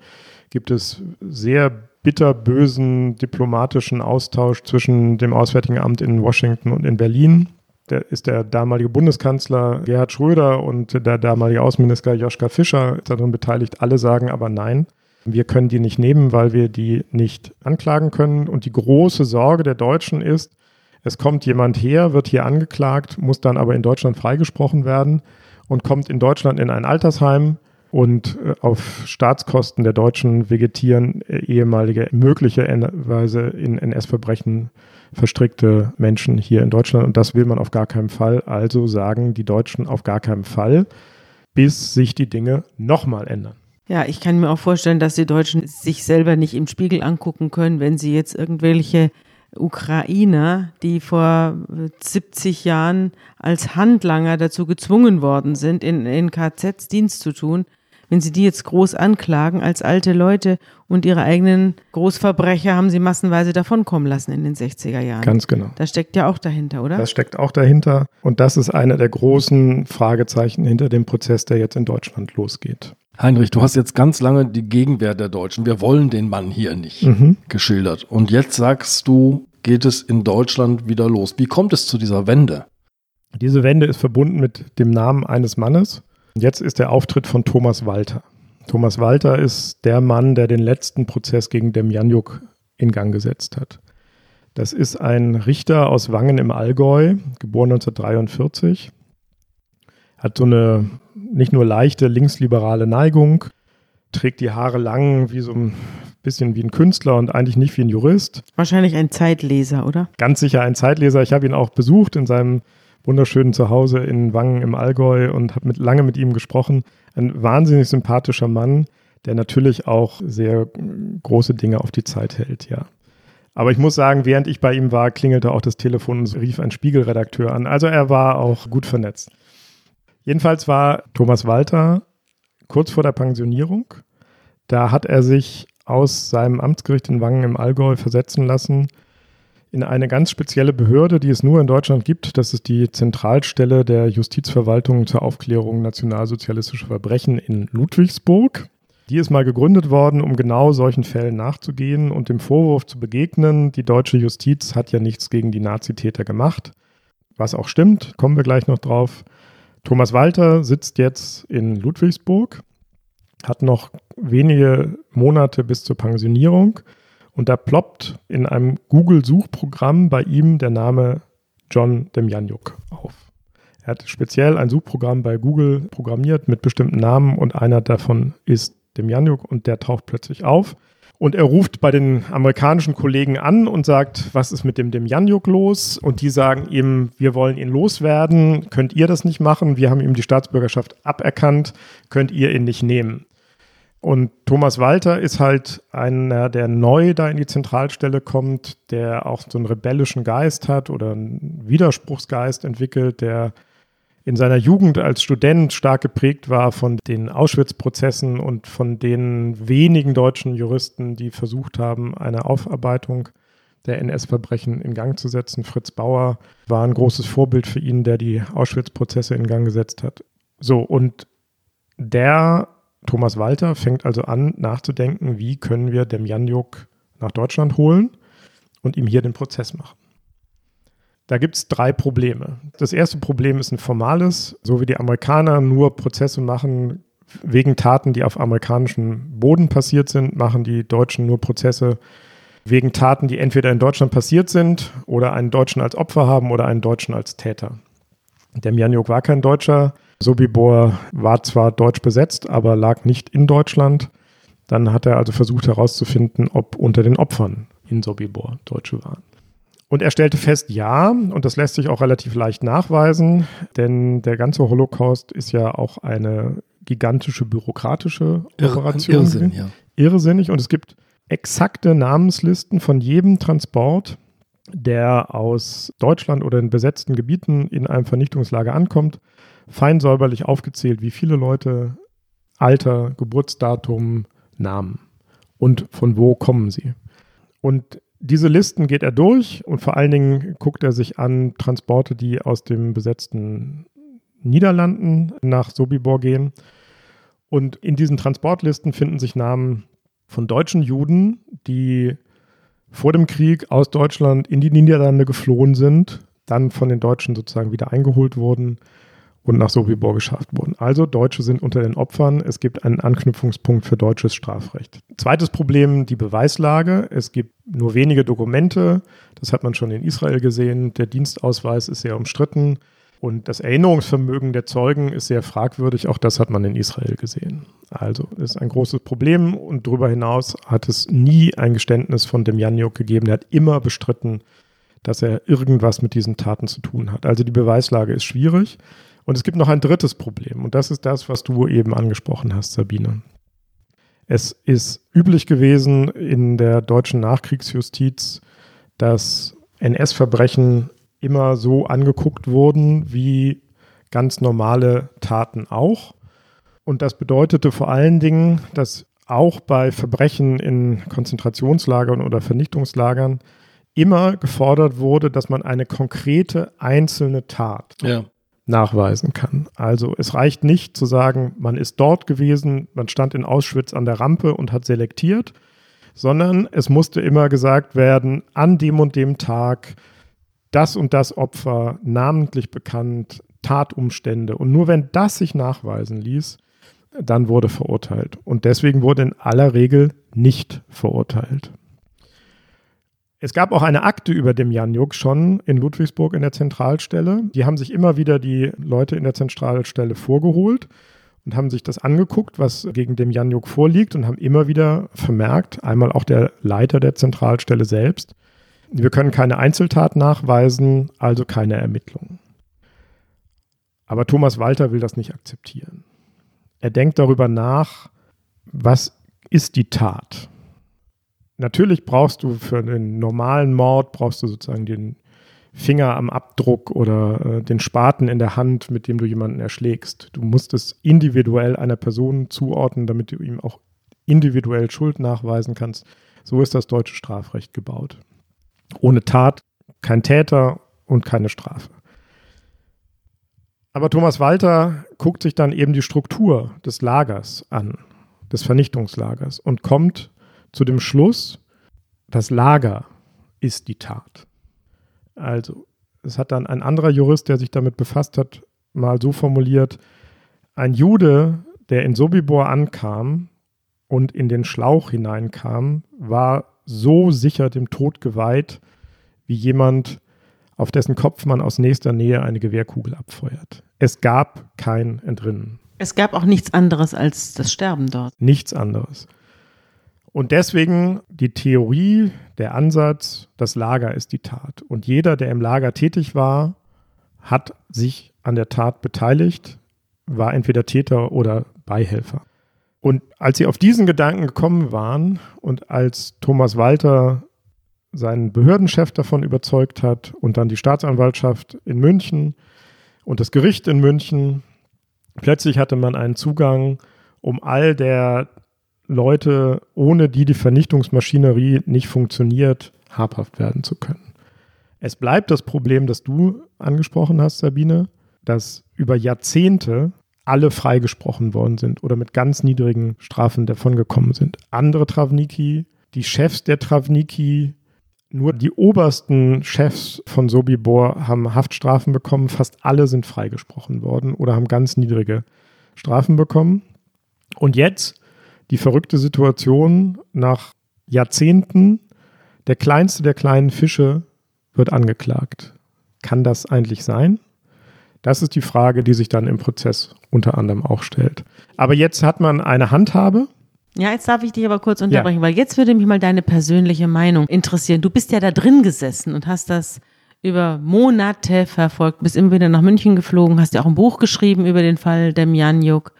B: gibt es sehr bitter bösen diplomatischen Austausch zwischen dem Auswärtigen Amt in Washington und in Berlin. Da ist der damalige Bundeskanzler Gerhard Schröder und der damalige Außenminister Joschka Fischer darin beteiligt. Alle sagen aber nein. Wir können die nicht nehmen, weil wir die nicht anklagen können. Und die große Sorge der Deutschen ist, es kommt jemand her, wird hier angeklagt, muss dann aber in Deutschland freigesprochen werden und kommt in Deutschland in ein Altersheim und äh, auf Staatskosten der Deutschen vegetieren äh, ehemalige möglicherweise in NS-Verbrechen verstrickte Menschen hier in Deutschland und das will man auf gar keinen Fall. Also sagen die Deutschen auf gar keinen Fall. bis sich die Dinge nochmal ändern.
C: Ja, ich kann mir auch vorstellen, dass die Deutschen sich selber nicht im Spiegel angucken können, wenn sie jetzt irgendwelche Ukrainer, die vor 70 Jahren als Handlanger dazu gezwungen worden sind, in, in KZs Dienst zu tun, wenn sie die jetzt groß anklagen als alte Leute und ihre eigenen Großverbrecher haben sie massenweise davonkommen lassen in den 60er Jahren.
B: Ganz genau.
C: Das steckt ja auch dahinter, oder?
B: Das steckt auch dahinter. Und das ist einer der großen Fragezeichen hinter dem Prozess, der jetzt in Deutschland losgeht.
A: Heinrich, du hast jetzt ganz lange die Gegenwehr der Deutschen, wir wollen den Mann hier nicht,
B: Mhm.
A: geschildert. Und jetzt sagst du, geht es in Deutschland wieder los. Wie kommt es zu dieser Wende?
B: Diese Wende ist verbunden mit dem Namen eines Mannes. Jetzt ist der Auftritt von Thomas Walter. Thomas Walter ist der Mann, der den letzten Prozess gegen Demjanjuk in Gang gesetzt hat. Das ist ein Richter aus Wangen im Allgäu, geboren 1943. Hat so eine nicht nur leichte linksliberale Neigung, trägt die Haare lang wie so ein bisschen wie ein Künstler und eigentlich nicht wie ein Jurist.
C: Wahrscheinlich ein Zeitleser, oder?
B: Ganz sicher ein Zeitleser. Ich habe ihn auch besucht in seinem wunderschönen Zuhause in Wangen im Allgäu und habe mit, lange mit ihm gesprochen. Ein wahnsinnig sympathischer Mann, der natürlich auch sehr große Dinge auf die Zeit hält, ja. Aber ich muss sagen, während ich bei ihm war, klingelte auch das Telefon und rief ein Spiegelredakteur an. Also er war auch gut vernetzt. Jedenfalls war Thomas Walter kurz vor der Pensionierung. Da hat er sich aus seinem Amtsgericht in Wangen im Allgäu versetzen lassen in eine ganz spezielle Behörde, die es nur in Deutschland gibt. Das ist die Zentralstelle der Justizverwaltung zur Aufklärung nationalsozialistischer Verbrechen in Ludwigsburg. Die ist mal gegründet worden, um genau solchen Fällen nachzugehen und dem Vorwurf zu begegnen, die deutsche Justiz hat ja nichts gegen die Nazitäter gemacht. Was auch stimmt, kommen wir gleich noch drauf. Thomas Walter sitzt jetzt in Ludwigsburg, hat noch wenige Monate bis zur Pensionierung und da ploppt in einem Google-Suchprogramm bei ihm der Name John Demjanjuk auf. Er hat speziell ein Suchprogramm bei Google programmiert mit bestimmten Namen und einer davon ist Demjanjuk und der taucht plötzlich auf. Und er ruft bei den amerikanischen Kollegen an und sagt, was ist mit dem Demjanjuk los? Und die sagen ihm, wir wollen ihn loswerden. Könnt ihr das nicht machen? Wir haben ihm die Staatsbürgerschaft aberkannt. Könnt ihr ihn nicht nehmen? Und Thomas Walter ist halt einer, der neu da in die Zentralstelle kommt, der auch so einen rebellischen Geist hat oder einen Widerspruchsgeist entwickelt, der in seiner Jugend als Student stark geprägt war von den Auschwitz-Prozessen und von den wenigen deutschen Juristen, die versucht haben, eine Aufarbeitung der NS-Verbrechen in Gang zu setzen. Fritz Bauer war ein großes Vorbild für ihn, der die Auschwitz-Prozesse in Gang gesetzt hat. So, und der Thomas Walter fängt also an nachzudenken, wie können wir Demjanjuk nach Deutschland holen und ihm hier den Prozess machen. Da gibt es drei Probleme. Das erste Problem ist ein formales, so wie die Amerikaner nur Prozesse machen wegen Taten, die auf amerikanischem Boden passiert sind, machen die Deutschen nur Prozesse wegen Taten, die entweder in Deutschland passiert sind oder einen Deutschen als Opfer haben oder einen Deutschen als Täter. Demjanjuk war kein Deutscher. Sobibor war zwar deutsch besetzt, aber lag nicht in Deutschland. Dann hat er also versucht herauszufinden, ob unter den Opfern in Sobibor Deutsche waren. Und er stellte fest, ja, und das lässt sich auch relativ leicht nachweisen, denn der ganze Holocaust ist ja auch eine gigantische bürokratische Operation.
A: Irrsinn, ja.
B: Irrsinnig. Und es gibt exakte Namenslisten von jedem Transport, der aus Deutschland oder in besetzten Gebieten in einem Vernichtungslager ankommt, fein säuberlich aufgezählt, wie viele Leute, Alter, Geburtsdatum, Namen und von wo kommen sie. Und diese Listen geht er durch und vor allen Dingen guckt er sich an Transporte, die aus dem besetzten Niederlanden nach Sobibor gehen. Und in diesen Transportlisten finden sich Namen von deutschen Juden, die vor dem Krieg aus Deutschland in die Niederlande geflohen sind, dann von den Deutschen sozusagen wieder eingeholt wurden und nach Sobibor geschafft wurden. Also Deutsche sind unter den Opfern. Es gibt einen Anknüpfungspunkt für deutsches Strafrecht. Zweites Problem, die Beweislage. Es gibt nur wenige Dokumente. Das hat man schon in Israel gesehen. Der Dienstausweis ist sehr umstritten. Und das Erinnerungsvermögen der Zeugen ist sehr fragwürdig. Auch das hat man in Israel gesehen. Also ist ein großes Problem. Und darüber hinaus hat es nie ein Geständnis von Demjanjuk gegeben. Er hat immer bestritten, dass er irgendwas mit diesen Taten zu tun hat. Also die Beweislage ist schwierig. Und es gibt noch ein drittes Problem und das ist das, was du eben angesprochen hast, Sabine. Es ist üblich gewesen in der deutschen Nachkriegsjustiz, dass NS-Verbrechen immer so angeguckt wurden wie ganz normale Taten auch. Und das bedeutete vor allen Dingen, dass auch bei Verbrechen in Konzentrationslagern oder Vernichtungslagern immer gefordert wurde, dass man eine konkrete einzelne Tat
A: Ja.
B: Nachweisen kann. Also es reicht nicht zu sagen, man ist dort gewesen, man stand in Auschwitz an der Rampe und hat selektiert, sondern es musste immer gesagt werden, an dem und dem Tag das und das Opfer namentlich bekannt, Tatumstände. Und nur wenn das sich nachweisen ließ, dann wurde verurteilt. Und deswegen wurde in aller Regel nicht verurteilt. Es gab auch eine Akte über dem Janjuk schon in Ludwigsburg in der Zentralstelle. Die haben sich immer wieder die Leute in der Zentralstelle vorgeholt und haben sich das angeguckt, was gegen dem Janjuk vorliegt und haben immer wieder vermerkt, einmal auch der Leiter der Zentralstelle selbst, wir können keine Einzeltat nachweisen, also keine Ermittlungen. Aber Thomas Walter will das nicht akzeptieren. Er denkt darüber nach, was ist die Tat? Natürlich brauchst du für den normalen Mord, brauchst du sozusagen den Finger am Abdruck oder äh, den Spaten in der Hand, mit dem du jemanden erschlägst. Du musst es individuell einer Person zuordnen, damit du ihm auch individuell Schuld nachweisen kannst. So ist das deutsche Strafrecht gebaut. Ohne Tat kein Täter und keine Strafe. Aber Thomas Walter guckt sich dann eben die Struktur des Lagers an, des Vernichtungslagers und kommt zu dem Schluss, das Lager ist die Tat. Also, es hat dann ein anderer Jurist, der sich damit befasst hat, mal so formuliert, ein Jude, der in Sobibor ankam und in den Schlauch hineinkam, war so sicher dem Tod geweiht, wie jemand, auf dessen Kopf man aus nächster Nähe eine Gewehrkugel abfeuert. Es gab kein Entrinnen.
C: Es gab auch nichts anderes als das Sterben dort.
B: Nichts anderes. Und deswegen die Theorie, der Ansatz, das Lager ist die Tat. Und jeder, der im Lager tätig war, hat sich an der Tat beteiligt, war entweder Täter oder Beihelfer. Und als sie auf diesen Gedanken gekommen waren und als Thomas Walter seinen Behördenchef davon überzeugt hat und dann die Staatsanwaltschaft in München und das Gericht in München, plötzlich hatte man einen Zugang, um all der Leute, ohne die die Vernichtungsmaschinerie nicht funktioniert, habhaft werden zu können. Es bleibt das Problem, das du angesprochen hast, Sabine, dass über Jahrzehnte alle freigesprochen worden sind oder mit ganz niedrigen Strafen davongekommen sind. Andere Travniki, die Chefs der Travniki, nur die obersten Chefs von Sobibor haben Haftstrafen bekommen. Fast alle sind freigesprochen worden oder haben ganz niedrige Strafen bekommen. Und jetzt die verrückte Situation nach Jahrzehnten, der kleinste der kleinen Fische wird angeklagt. Kann das eigentlich sein? Das ist die Frage, die sich dann im Prozess unter anderem auch stellt. Aber jetzt hat man eine Handhabe.
C: Ja, jetzt darf ich dich aber kurz unterbrechen, ja. weil jetzt würde mich mal deine persönliche Meinung interessieren. Du bist ja da drin gesessen und hast das über Monate verfolgt, bist immer wieder nach München geflogen, hast ja auch ein Buch geschrieben über den Fall Demjanjuk.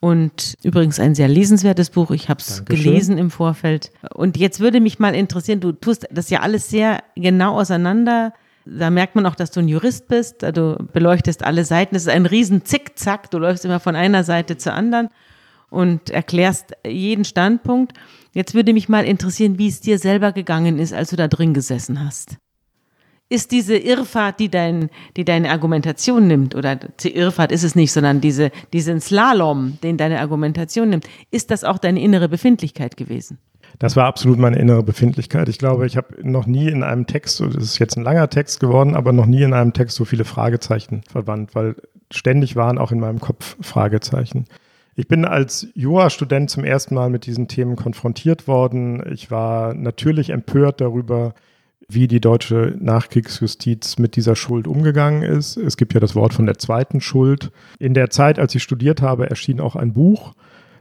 C: Und übrigens ein sehr lesenswertes Buch. Ich habe es gelesen im Vorfeld. Und jetzt würde mich mal interessieren, du tust das ja alles sehr genau auseinander. Da merkt man auch, dass du ein Jurist bist. Du beleuchtest alle Seiten. Es ist ein riesen Zickzack. Du läufst immer von einer Seite zur anderen und erklärst jeden Standpunkt. Jetzt würde mich mal interessieren, wie es dir selber gegangen ist, als du da drin gesessen hast ist diese Irrfahrt, die, dein, die deine Argumentation nimmt, oder die Irrfahrt ist es nicht, sondern diese, diesen Slalom, den deine Argumentation nimmt, ist das auch deine innere Befindlichkeit gewesen?
B: Das war absolut meine innere Befindlichkeit. Ich glaube, ich habe noch nie in einem Text, das ist jetzt ein langer Text geworden, aber noch nie in einem Text so viele Fragezeichen verwandt, weil ständig waren auch in meinem Kopf Fragezeichen. Ich bin als Jura-Student zum ersten Mal mit diesen Themen konfrontiert worden. Ich war natürlich empört darüber, wie die deutsche Nachkriegsjustiz mit dieser Schuld umgegangen ist. Es gibt ja das Wort von der zweiten Schuld. In der Zeit, als ich studiert habe, erschien auch ein Buch,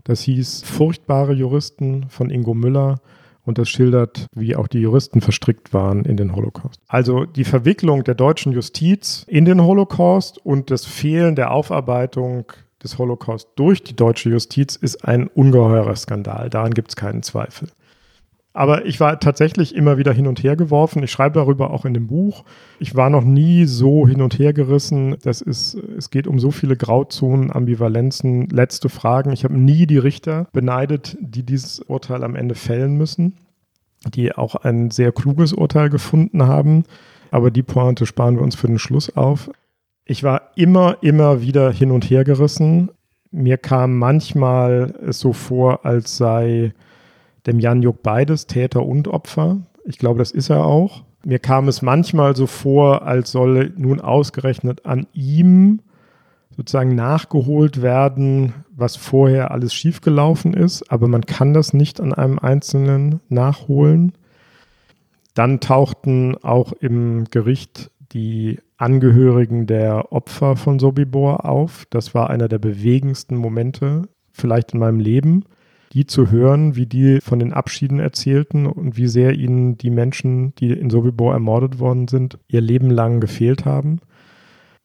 B: das hieß Furchtbare Juristen von Ingo Müller. Und das schildert, wie auch die Juristen verstrickt waren in den Holocaust. Also die Verwicklung der deutschen Justiz in den Holocaust und das Fehlen der Aufarbeitung des Holocaust durch die deutsche Justiz ist ein ungeheurer Skandal. Daran gibt es keinen Zweifel. Aber ich war tatsächlich immer wieder hin und her geworfen. Ich schreibe darüber auch in dem Buch. Ich war noch nie so hin und her gerissen. Das ist, es geht um so viele Grauzonen, Ambivalenzen, letzte Fragen. Ich habe nie die Richter beneidet, die dieses Urteil am Ende fällen müssen, die auch ein sehr kluges Urteil gefunden haben. Aber die Pointe sparen wir uns für den Schluss auf. Ich war immer, immer wieder hin und her gerissen. Mir kam manchmal es so vor, als sei dem Jan Juk beides, Täter und Opfer. Ich glaube, das ist er auch. Mir kam es manchmal so vor, als solle nun ausgerechnet an ihm sozusagen nachgeholt werden, was vorher alles schiefgelaufen ist, aber man kann das nicht an einem Einzelnen nachholen. Dann tauchten auch im Gericht die Angehörigen der Opfer von Sobibor auf. Das war einer der bewegendsten Momente vielleicht in meinem Leben die zu hören, wie die von den Abschieden erzählten und wie sehr ihnen die Menschen, die in Sobibor ermordet worden sind, ihr Leben lang gefehlt haben.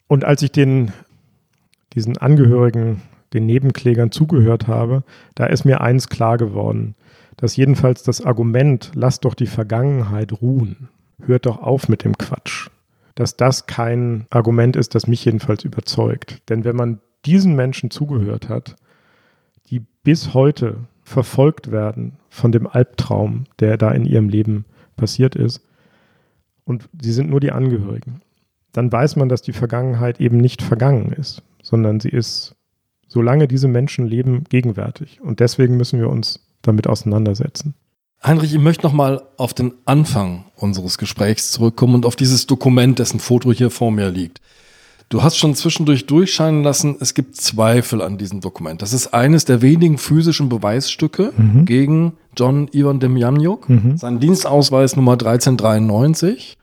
B: Und als ich den, diesen Angehörigen, den Nebenklägern zugehört habe, da ist mir eins klar geworden, dass jedenfalls das Argument, lasst doch die Vergangenheit ruhen, hört doch auf mit dem Quatsch, dass das kein Argument ist, das mich jedenfalls überzeugt. Denn wenn man diesen Menschen zugehört hat, die bis heute verfolgt werden von dem Albtraum, der da in ihrem Leben passiert ist. Und sie sind nur die Angehörigen. Dann weiß man, dass die Vergangenheit eben nicht vergangen ist, sondern sie ist, solange diese Menschen leben, gegenwärtig. Und deswegen müssen wir uns damit auseinandersetzen.
A: Heinrich, ich möchte nochmal auf den Anfang unseres Gesprächs zurückkommen und auf dieses Dokument, dessen Foto hier vor mir liegt. Du hast schon zwischendurch durchscheinen lassen, es gibt Zweifel an diesem Dokument. Das ist eines der wenigen physischen Beweisstücke mhm. gegen John Ivan Demjanjuk, mhm. sein Dienstausweis Nummer 1393.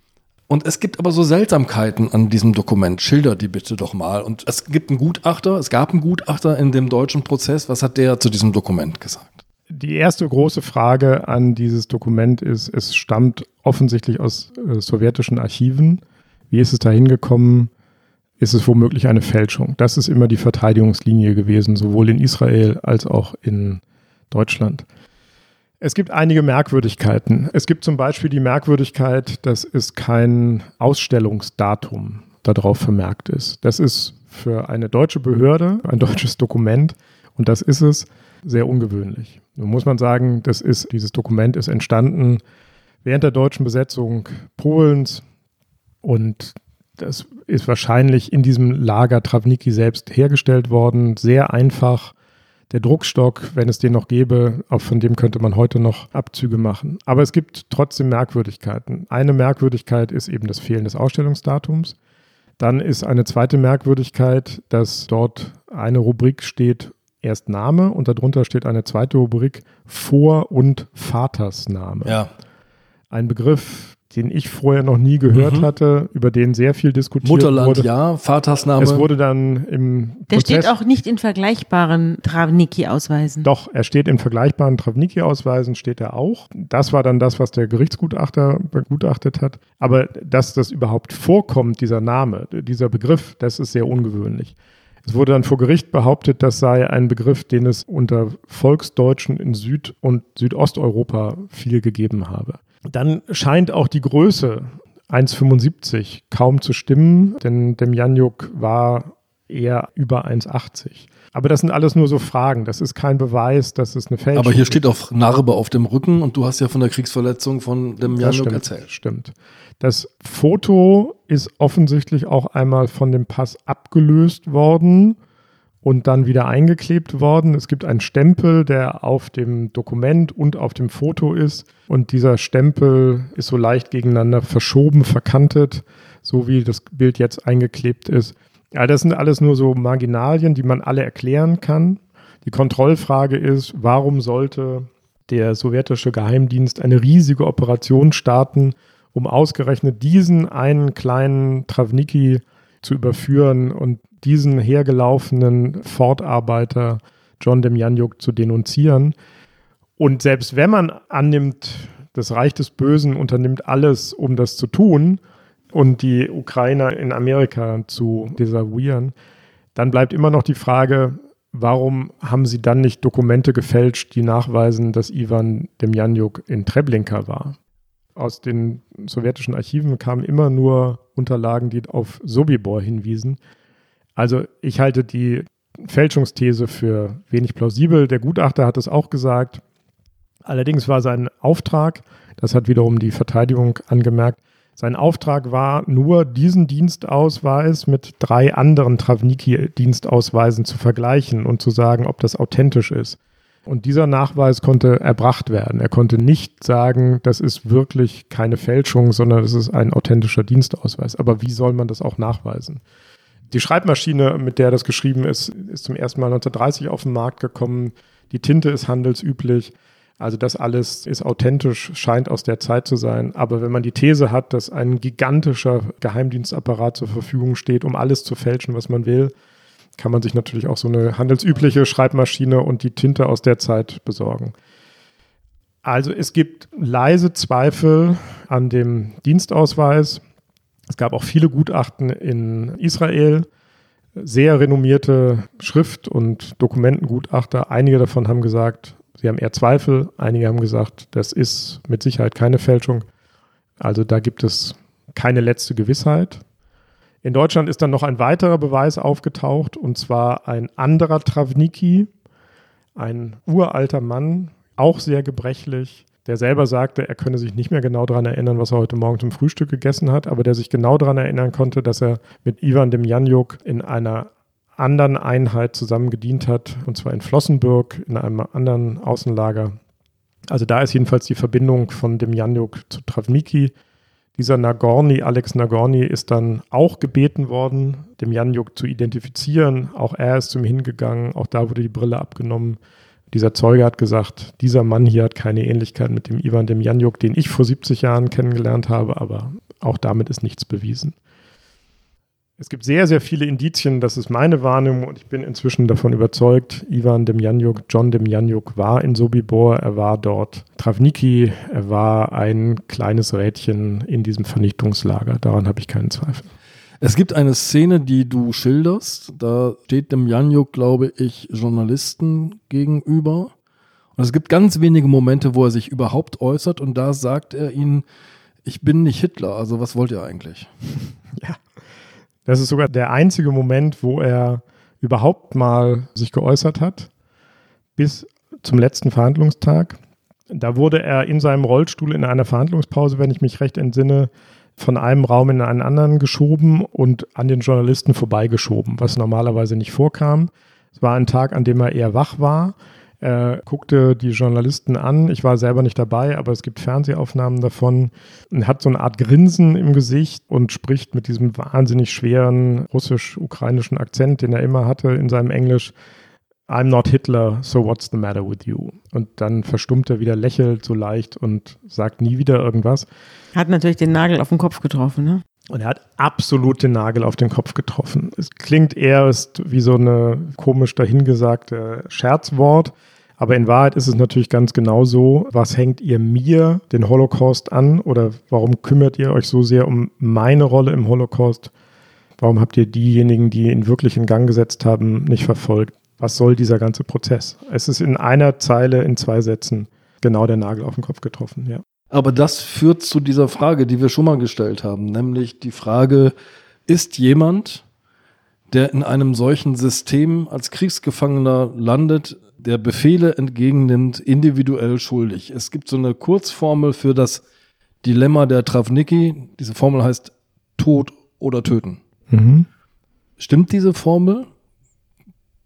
A: Und es gibt aber so Seltsamkeiten an diesem Dokument. Schilder die bitte doch mal. Und es gibt einen Gutachter, es gab einen Gutachter in dem deutschen Prozess. Was hat der zu diesem Dokument gesagt?
B: Die erste große Frage an dieses Dokument ist, es stammt offensichtlich aus äh, sowjetischen Archiven. Wie ist es dahin gekommen? Ist es womöglich eine Fälschung. Das ist immer die Verteidigungslinie gewesen, sowohl in Israel als auch in Deutschland. Es gibt einige Merkwürdigkeiten. Es gibt zum Beispiel die Merkwürdigkeit, dass es kein Ausstellungsdatum darauf vermerkt ist. Das ist für eine deutsche Behörde ein deutsches Dokument und das ist es sehr ungewöhnlich. Nun muss man sagen, das ist, dieses Dokument ist entstanden während der deutschen Besetzung Polens und das ist wahrscheinlich in diesem Lager Travniki selbst hergestellt worden. Sehr einfach. Der Druckstock, wenn es den noch gäbe, auch von dem könnte man heute noch Abzüge machen. Aber es gibt trotzdem Merkwürdigkeiten. Eine Merkwürdigkeit ist eben das Fehlen des Ausstellungsdatums. Dann ist eine zweite Merkwürdigkeit, dass dort eine Rubrik steht, erst Name und darunter steht eine zweite Rubrik Vor- und Vatersname.
A: Ja.
B: Ein Begriff, den ich vorher noch nie gehört mhm. hatte, über den sehr viel diskutiert
A: Mutterland,
B: wurde.
A: ja, Vatersname.
B: Es wurde dann im
C: Der Prozess, steht auch nicht in vergleichbaren Travniki-Ausweisen.
B: Doch, er steht in vergleichbaren Travniki-Ausweisen, steht er auch. Das war dann das, was der Gerichtsgutachter begutachtet hat. Aber dass das überhaupt vorkommt, dieser Name, dieser Begriff, das ist sehr ungewöhnlich. Es wurde dann vor Gericht behauptet, das sei ein Begriff, den es unter Volksdeutschen in Süd- und Südosteuropa viel gegeben habe. Dann scheint auch die Größe 1,75 kaum zu stimmen, denn Demjanjuk war eher über 1,80. Aber das sind alles nur so Fragen. Das ist kein Beweis, dass es eine Fälschung ist.
A: Aber hier steht auch Narbe auf dem Rücken und du hast ja von der Kriegsverletzung von Demjanjuk erzählt.
B: Stimmt. Das Foto ist offensichtlich auch einmal von dem Pass abgelöst worden und dann wieder eingeklebt worden. Es gibt einen Stempel, der auf dem Dokument und auf dem Foto ist. Und dieser Stempel ist so leicht gegeneinander verschoben, verkantet, so wie das Bild jetzt eingeklebt ist. Ja, das sind alles nur so Marginalien, die man alle erklären kann. Die Kontrollfrage ist, warum sollte der sowjetische Geheimdienst eine riesige Operation starten, um ausgerechnet diesen einen kleinen Travniki zu überführen und diesen hergelaufenen Fortarbeiter John Demjanjuk zu denunzieren. Und selbst wenn man annimmt, das Reich des Bösen unternimmt alles, um das zu tun und die Ukrainer in Amerika zu desavouieren, dann bleibt immer noch die Frage, warum haben sie dann nicht Dokumente gefälscht, die nachweisen, dass Ivan Demjanjuk in Treblinka war? Aus den sowjetischen Archiven kamen immer nur Unterlagen, die auf Sobibor hinwiesen. Also ich halte die Fälschungsthese für wenig plausibel. Der Gutachter hat es auch gesagt. Allerdings war sein Auftrag, das hat wiederum die Verteidigung angemerkt, sein Auftrag war nur, diesen Dienstausweis mit drei anderen Travniki-Dienstausweisen zu vergleichen und zu sagen, ob das authentisch ist. Und dieser Nachweis konnte erbracht werden. Er konnte nicht sagen, das ist wirklich keine Fälschung, sondern es ist ein authentischer Dienstausweis. Aber wie soll man das auch nachweisen? Die Schreibmaschine, mit der das geschrieben ist, ist zum ersten Mal 1930 auf den Markt gekommen. Die Tinte ist handelsüblich. Also das alles ist authentisch, scheint aus der Zeit zu sein. Aber wenn man die These hat, dass ein gigantischer Geheimdienstapparat zur Verfügung steht, um alles zu fälschen, was man will, kann man sich natürlich auch so eine handelsübliche Schreibmaschine und die Tinte aus der Zeit besorgen. Also es gibt leise Zweifel an dem Dienstausweis. Es gab auch viele Gutachten in Israel, sehr renommierte Schrift- und Dokumentengutachter. Einige davon haben gesagt, Sie haben eher Zweifel. Einige haben gesagt, das ist mit Sicherheit keine Fälschung. Also da gibt es keine letzte Gewissheit. In Deutschland ist dann noch ein weiterer Beweis aufgetaucht, und zwar ein anderer Travniki, ein uralter Mann, auch sehr gebrechlich, der selber sagte, er könne sich nicht mehr genau daran erinnern, was er heute Morgen zum Frühstück gegessen hat, aber der sich genau daran erinnern konnte, dass er mit Ivan dem Janjuk in einer anderen Einheit zusammen gedient hat, und zwar in Flossenburg in einem anderen Außenlager. Also da ist jedenfalls die Verbindung von dem Janjuk zu Travniki. Dieser Nagorny, Alex Nagorny, ist dann auch gebeten worden, dem Janjuk zu identifizieren. Auch er ist zu ihm hingegangen, auch da wurde die Brille abgenommen. Dieser Zeuge hat gesagt, dieser Mann hier hat keine Ähnlichkeit mit dem Ivan dem Janjuk, den ich vor 70 Jahren kennengelernt habe, aber auch damit ist nichts bewiesen. Es gibt sehr, sehr viele Indizien, das ist meine Wahrnehmung und ich bin inzwischen davon überzeugt, Ivan Demjanjuk, John Demjanjuk war in Sobibor, er war dort Travniki, er war ein kleines Rädchen in diesem Vernichtungslager, daran habe ich keinen Zweifel.
A: Es gibt eine Szene, die du schilderst, da steht Demjanjuk, glaube ich, Journalisten gegenüber und es gibt ganz wenige Momente, wo er sich überhaupt äußert und da sagt er ihnen, ich bin nicht Hitler, also was wollt ihr eigentlich? [laughs]
B: Ja. Das ist sogar der einzige Moment, wo er überhaupt mal sich geäußert hat, bis zum letzten Verhandlungstag. Da wurde er in seinem Rollstuhl in einer Verhandlungspause, wenn ich mich recht entsinne, von einem Raum in einen anderen geschoben und an den Journalisten vorbeigeschoben, was normalerweise nicht vorkam. Es war ein Tag, an dem er eher wach war er guckte die Journalisten an. Ich war selber nicht dabei, aber es gibt Fernsehaufnahmen davon. Er hat so eine Art Grinsen im Gesicht und spricht mit diesem wahnsinnig schweren russisch-ukrainischen Akzent, den er immer hatte in seinem Englisch. I'm not Hitler, so what's the matter with you? Und dann verstummt er wieder, lächelt so leicht und sagt nie wieder irgendwas.
C: Hat natürlich den Nagel auf den Kopf getroffen, ne?
B: Und er hat absolut den Nagel auf den Kopf getroffen. Es klingt eher wie so eine komisch dahingesagte Scherzwort. Aber in Wahrheit ist es natürlich ganz genau so, was hängt ihr mir den Holocaust an oder warum kümmert ihr euch so sehr um meine Rolle im Holocaust? Warum habt ihr diejenigen, die ihn wirklich in Gang gesetzt haben, nicht verfolgt? Was soll dieser ganze Prozess? Es ist in einer Zeile, in zwei Sätzen genau der Nagel auf den Kopf getroffen, ja.
A: Aber das führt zu dieser Frage, die wir schon mal gestellt haben, nämlich die Frage, ist jemand, der in einem solchen System als Kriegsgefangener landet, der Befehle entgegennimmt, individuell schuldig. Es gibt so eine Kurzformel für das Dilemma der Travnicki. Diese Formel heißt Tod oder Töten. Mhm. Stimmt diese Formel?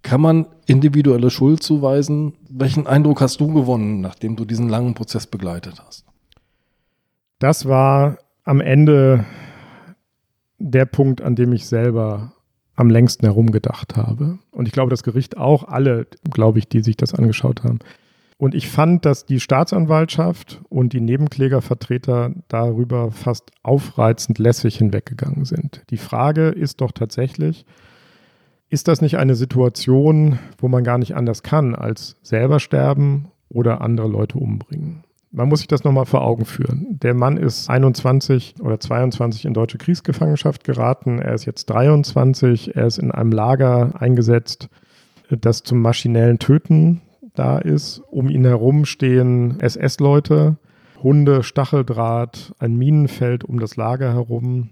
A: Kann man individuelle Schuld zuweisen? Welchen Eindruck hast du gewonnen, nachdem du diesen langen Prozess begleitet hast?
B: Das war am Ende der Punkt, an dem ich selber am längsten herumgedacht habe. Und ich glaube, das Gericht auch, alle, glaube ich, die sich das angeschaut haben. Und ich fand, dass die Staatsanwaltschaft und die Nebenklägervertreter darüber fast aufreizend lässig hinweggegangen sind. Die Frage ist doch tatsächlich, ist das nicht eine Situation, wo man gar nicht anders kann, als selber sterben oder andere Leute umbringen. Man muss sich das nochmal vor Augen führen. Der Mann ist 21 oder 22 in deutsche Kriegsgefangenschaft geraten. Er ist jetzt 23. Er ist in einem Lager eingesetzt, das zum maschinellen Töten da ist. Um ihn herum stehen SS-Leute, Hunde, Stacheldraht, ein Minenfeld um das Lager herum.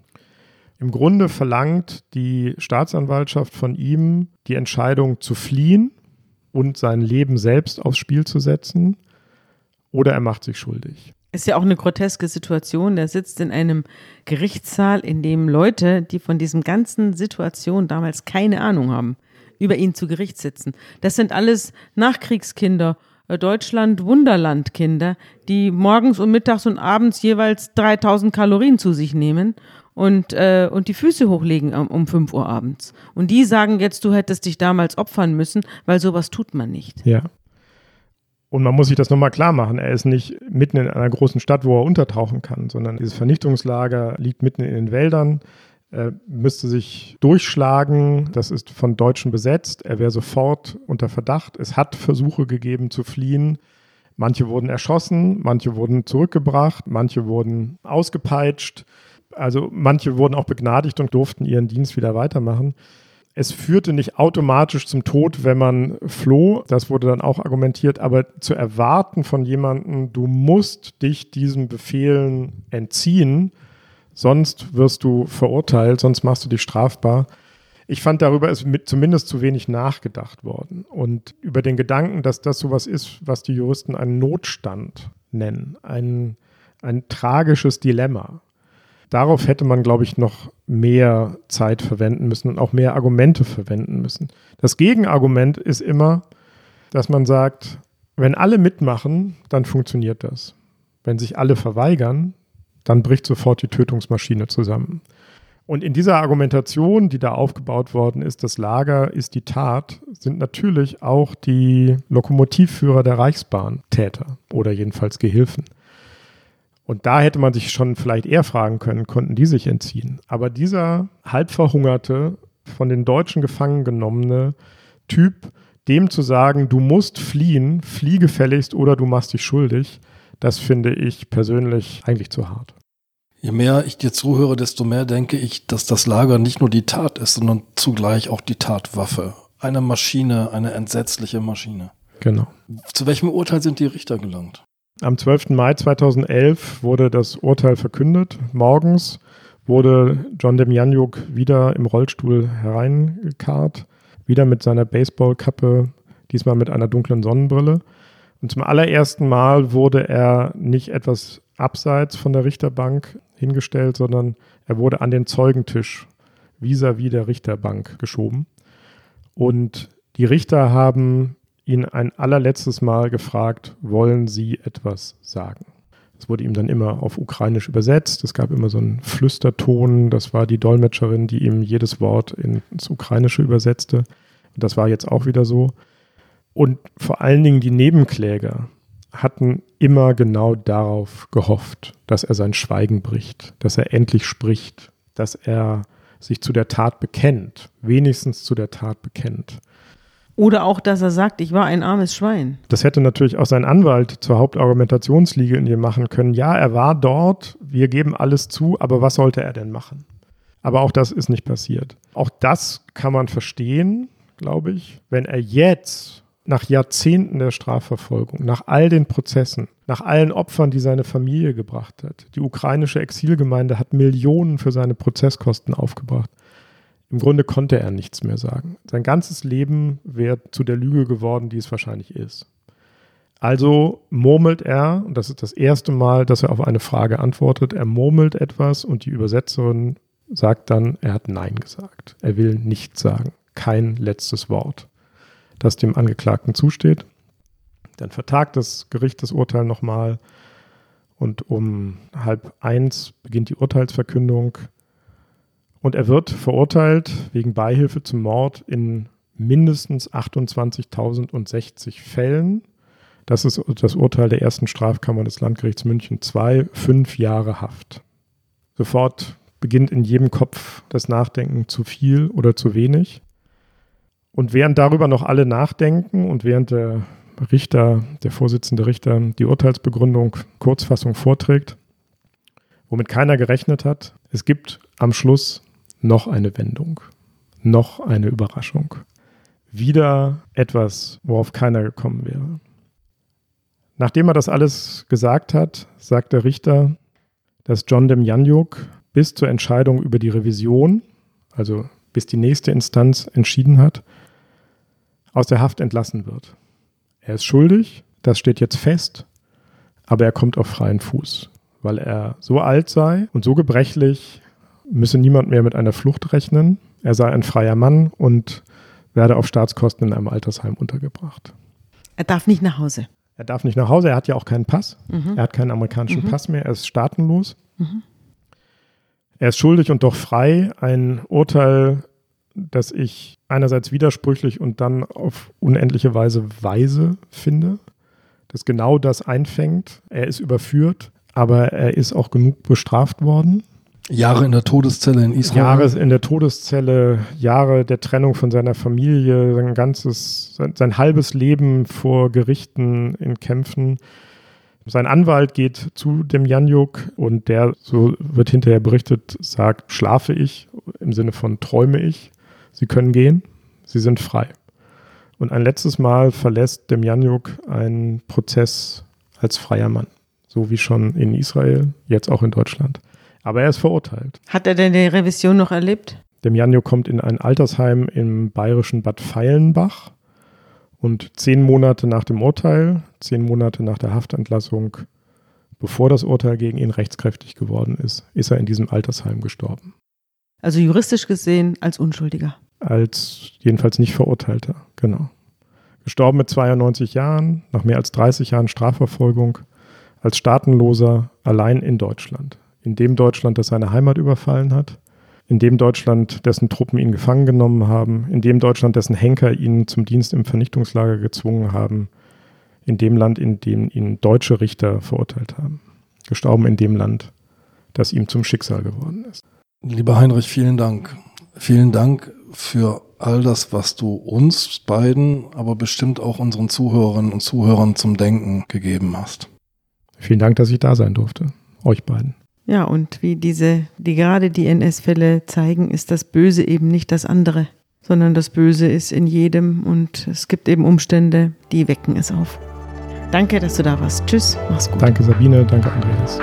B: Im Grunde verlangt die Staatsanwaltschaft von ihm die Entscheidung zu fliehen und sein Leben selbst aufs Spiel zu setzen oder er macht sich schuldig.
C: Ist ja auch eine groteske Situation. Der sitzt in einem Gerichtssaal, in dem Leute, die von diesem ganzen Situation damals keine Ahnung haben, über ihn zu Gericht sitzen. Das sind alles Nachkriegskinder, äh, Deutschland Wunderland-Kinder, die morgens und mittags und abends jeweils 3000 Kalorien zu sich nehmen und, äh, und die Füße hochlegen um, um 5 Uhr abends. Und die sagen jetzt, du hättest dich damals opfern müssen, weil sowas tut man nicht.
B: Ja. Und man muss sich das nochmal klar machen. Er ist nicht mitten in einer großen Stadt, wo er untertauchen kann, sondern dieses Vernichtungslager liegt mitten in den Wäldern. Er müsste sich durchschlagen. Das ist von Deutschen besetzt. Er wäre sofort unter Verdacht. Es hat Versuche gegeben zu fliehen. Manche wurden erschossen, manche wurden zurückgebracht, manche wurden ausgepeitscht. Also manche wurden auch begnadigt und durften ihren Dienst wieder weitermachen es führte nicht automatisch zum Tod, wenn man floh. Das wurde dann auch argumentiert. Aber zu erwarten von jemandem, du musst dich diesen Befehlen entziehen, sonst wirst du verurteilt, sonst machst du dich strafbar. Ich fand, darüber ist zumindest zu wenig nachgedacht worden. Und über den Gedanken, dass das sowas ist, was die Juristen einen Notstand nennen, ein, ein tragisches Dilemma. Darauf hätte man, glaube ich, noch mehr Zeit verwenden müssen und auch mehr Argumente verwenden müssen. Das Gegenargument ist immer, dass man sagt, wenn alle mitmachen, dann funktioniert das. Wenn sich alle verweigern, dann bricht sofort die Tötungsmaschine zusammen. Und in dieser Argumentation, die da aufgebaut worden ist, das Lager ist die Tat, sind natürlich auch die Lokomotivführer der Reichsbahn Täter oder jedenfalls Gehilfen. Und da hätte man sich schon vielleicht eher fragen können, konnten die sich entziehen. Aber dieser halbverhungerte, von den Deutschen gefangen genommene Typ, dem zu sagen, du musst fliehen, flieh gefälligst oder du machst dich schuldig, das finde ich persönlich eigentlich zu hart.
A: Je mehr ich dir zuhöre, desto mehr denke ich, dass das Lager nicht nur die Tat ist, sondern zugleich auch die Tatwaffe. Eine Maschine, eine entsetzliche Maschine.
B: Genau.
A: Zu welchem Urteil sind die Richter gelangt?
B: Am 12. Mai 2011 wurde das Urteil verkündet. Morgens wurde John Demjanjuk wieder im Rollstuhl hereingekarrt, wieder mit seiner Baseballkappe, diesmal mit einer dunklen Sonnenbrille. Und zum allerersten Mal wurde er nicht etwas abseits von der Richterbank hingestellt, sondern er wurde an den Zeugentisch vis-à-vis -vis der Richterbank geschoben. Und die Richter haben ihn ein allerletztes Mal gefragt, wollen Sie etwas sagen? Es wurde ihm dann immer auf Ukrainisch übersetzt. Es gab immer so einen Flüsterton. Das war die Dolmetscherin, die ihm jedes Wort ins Ukrainische übersetzte. Und das war jetzt auch wieder so. Und vor allen Dingen die Nebenkläger hatten immer genau darauf gehofft, dass er sein Schweigen bricht, dass er endlich spricht, dass er sich zu der Tat bekennt, wenigstens zu der Tat bekennt.
C: Oder auch, dass er sagt, ich war ein armes Schwein.
B: Das hätte natürlich auch sein Anwalt zur Hauptargumentationslinie machen können. Ja, er war dort, wir geben alles zu, aber was sollte er denn machen? Aber auch das ist nicht passiert. Auch das kann man verstehen, glaube ich, wenn er jetzt nach Jahrzehnten der Strafverfolgung, nach all den Prozessen, nach allen Opfern, die seine Familie gebracht hat. Die ukrainische Exilgemeinde hat Millionen für seine Prozesskosten aufgebracht. Im Grunde konnte er nichts mehr sagen. Sein ganzes Leben wäre zu der Lüge geworden, die es wahrscheinlich ist. Also murmelt er, und das ist das erste Mal, dass er auf eine Frage antwortet, er murmelt etwas und die Übersetzerin sagt dann, er hat Nein gesagt. Er will nichts sagen. Kein letztes Wort, das dem Angeklagten zusteht. Dann vertagt das Gericht das Urteil nochmal und um halb eins beginnt die Urteilsverkündung. Und er wird verurteilt wegen Beihilfe zum Mord in mindestens 28.060 Fällen. Das ist das Urteil der ersten Strafkammer des Landgerichts München II, fünf Jahre Haft. Sofort beginnt in jedem Kopf das Nachdenken zu viel oder zu wenig. Und während darüber noch alle nachdenken und während der Richter, der Vorsitzende Richter, die Urteilsbegründung, Kurzfassung vorträgt, womit keiner gerechnet hat. Es gibt am Schluss noch eine Wendung, noch eine Überraschung. Wieder etwas, worauf keiner gekommen wäre. Nachdem er das alles gesagt hat, sagt der Richter, dass John Demjanjuk bis zur Entscheidung über die Revision, also bis die nächste Instanz entschieden hat, aus der Haft entlassen wird. Er ist schuldig, das steht jetzt fest, aber er kommt auf freien Fuß, weil er so alt sei und so gebrechlich, müsse niemand mehr mit einer Flucht rechnen. Er sei ein freier Mann und werde auf Staatskosten in einem Altersheim untergebracht.
C: Er darf nicht nach Hause.
B: Er darf nicht nach Hause, er hat ja auch keinen Pass. Mhm. Er hat keinen amerikanischen mhm. Pass mehr, er ist staatenlos. Mhm. Er ist schuldig und doch frei. Ein Urteil, das ich einerseits widersprüchlich und dann auf unendliche Weise weise finde, das genau das einfängt. Er ist überführt, aber er ist auch genug bestraft worden.
A: Jahre in der Todeszelle in Israel.
B: Jahre in der Todeszelle, Jahre der Trennung von seiner Familie, sein ganzes, sein, sein halbes Leben vor Gerichten in Kämpfen. Sein Anwalt geht zu dem Janjuk und der, so wird hinterher berichtet, sagt, schlafe ich, im Sinne von träume ich. Sie können gehen, Sie sind frei. Und ein letztes Mal verlässt dem Janjuk einen Prozess als freier Mann, so wie schon in Israel, jetzt auch in Deutschland. Aber er ist verurteilt.
C: Hat er denn die Revision noch erlebt?
B: Demjanjo kommt in ein Altersheim im bayerischen Bad Feilenbach und zehn Monate nach dem Urteil, zehn Monate nach der Haftentlassung, bevor das Urteil gegen ihn rechtskräftig geworden ist, ist er in diesem Altersheim gestorben.
C: Also juristisch gesehen als Unschuldiger.
B: Als jedenfalls nicht Verurteilter, genau. Gestorben mit 92 Jahren, nach mehr als 30 Jahren Strafverfolgung, als Staatenloser, allein in Deutschland in dem Deutschland, das seine Heimat überfallen hat, in dem Deutschland, dessen Truppen ihn gefangen genommen haben, in dem Deutschland, dessen Henker ihn zum Dienst im Vernichtungslager gezwungen haben, in dem Land, in dem ihn deutsche Richter verurteilt haben. Gestorben in dem Land, das ihm zum Schicksal geworden ist.
A: Lieber Heinrich, vielen Dank. Vielen Dank für all das, was du uns beiden, aber bestimmt auch unseren Zuhörerinnen und Zuhörern zum Denken gegeben hast.
B: Vielen Dank, dass ich da sein durfte. Euch beiden.
C: Ja, und wie diese, die gerade die NS-Fälle zeigen, ist das Böse eben nicht das andere, sondern das Böse ist in jedem und es gibt eben Umstände, die wecken es auf. Danke, dass du da warst. Tschüss, mach's gut.
B: Danke Sabine, danke Andreas.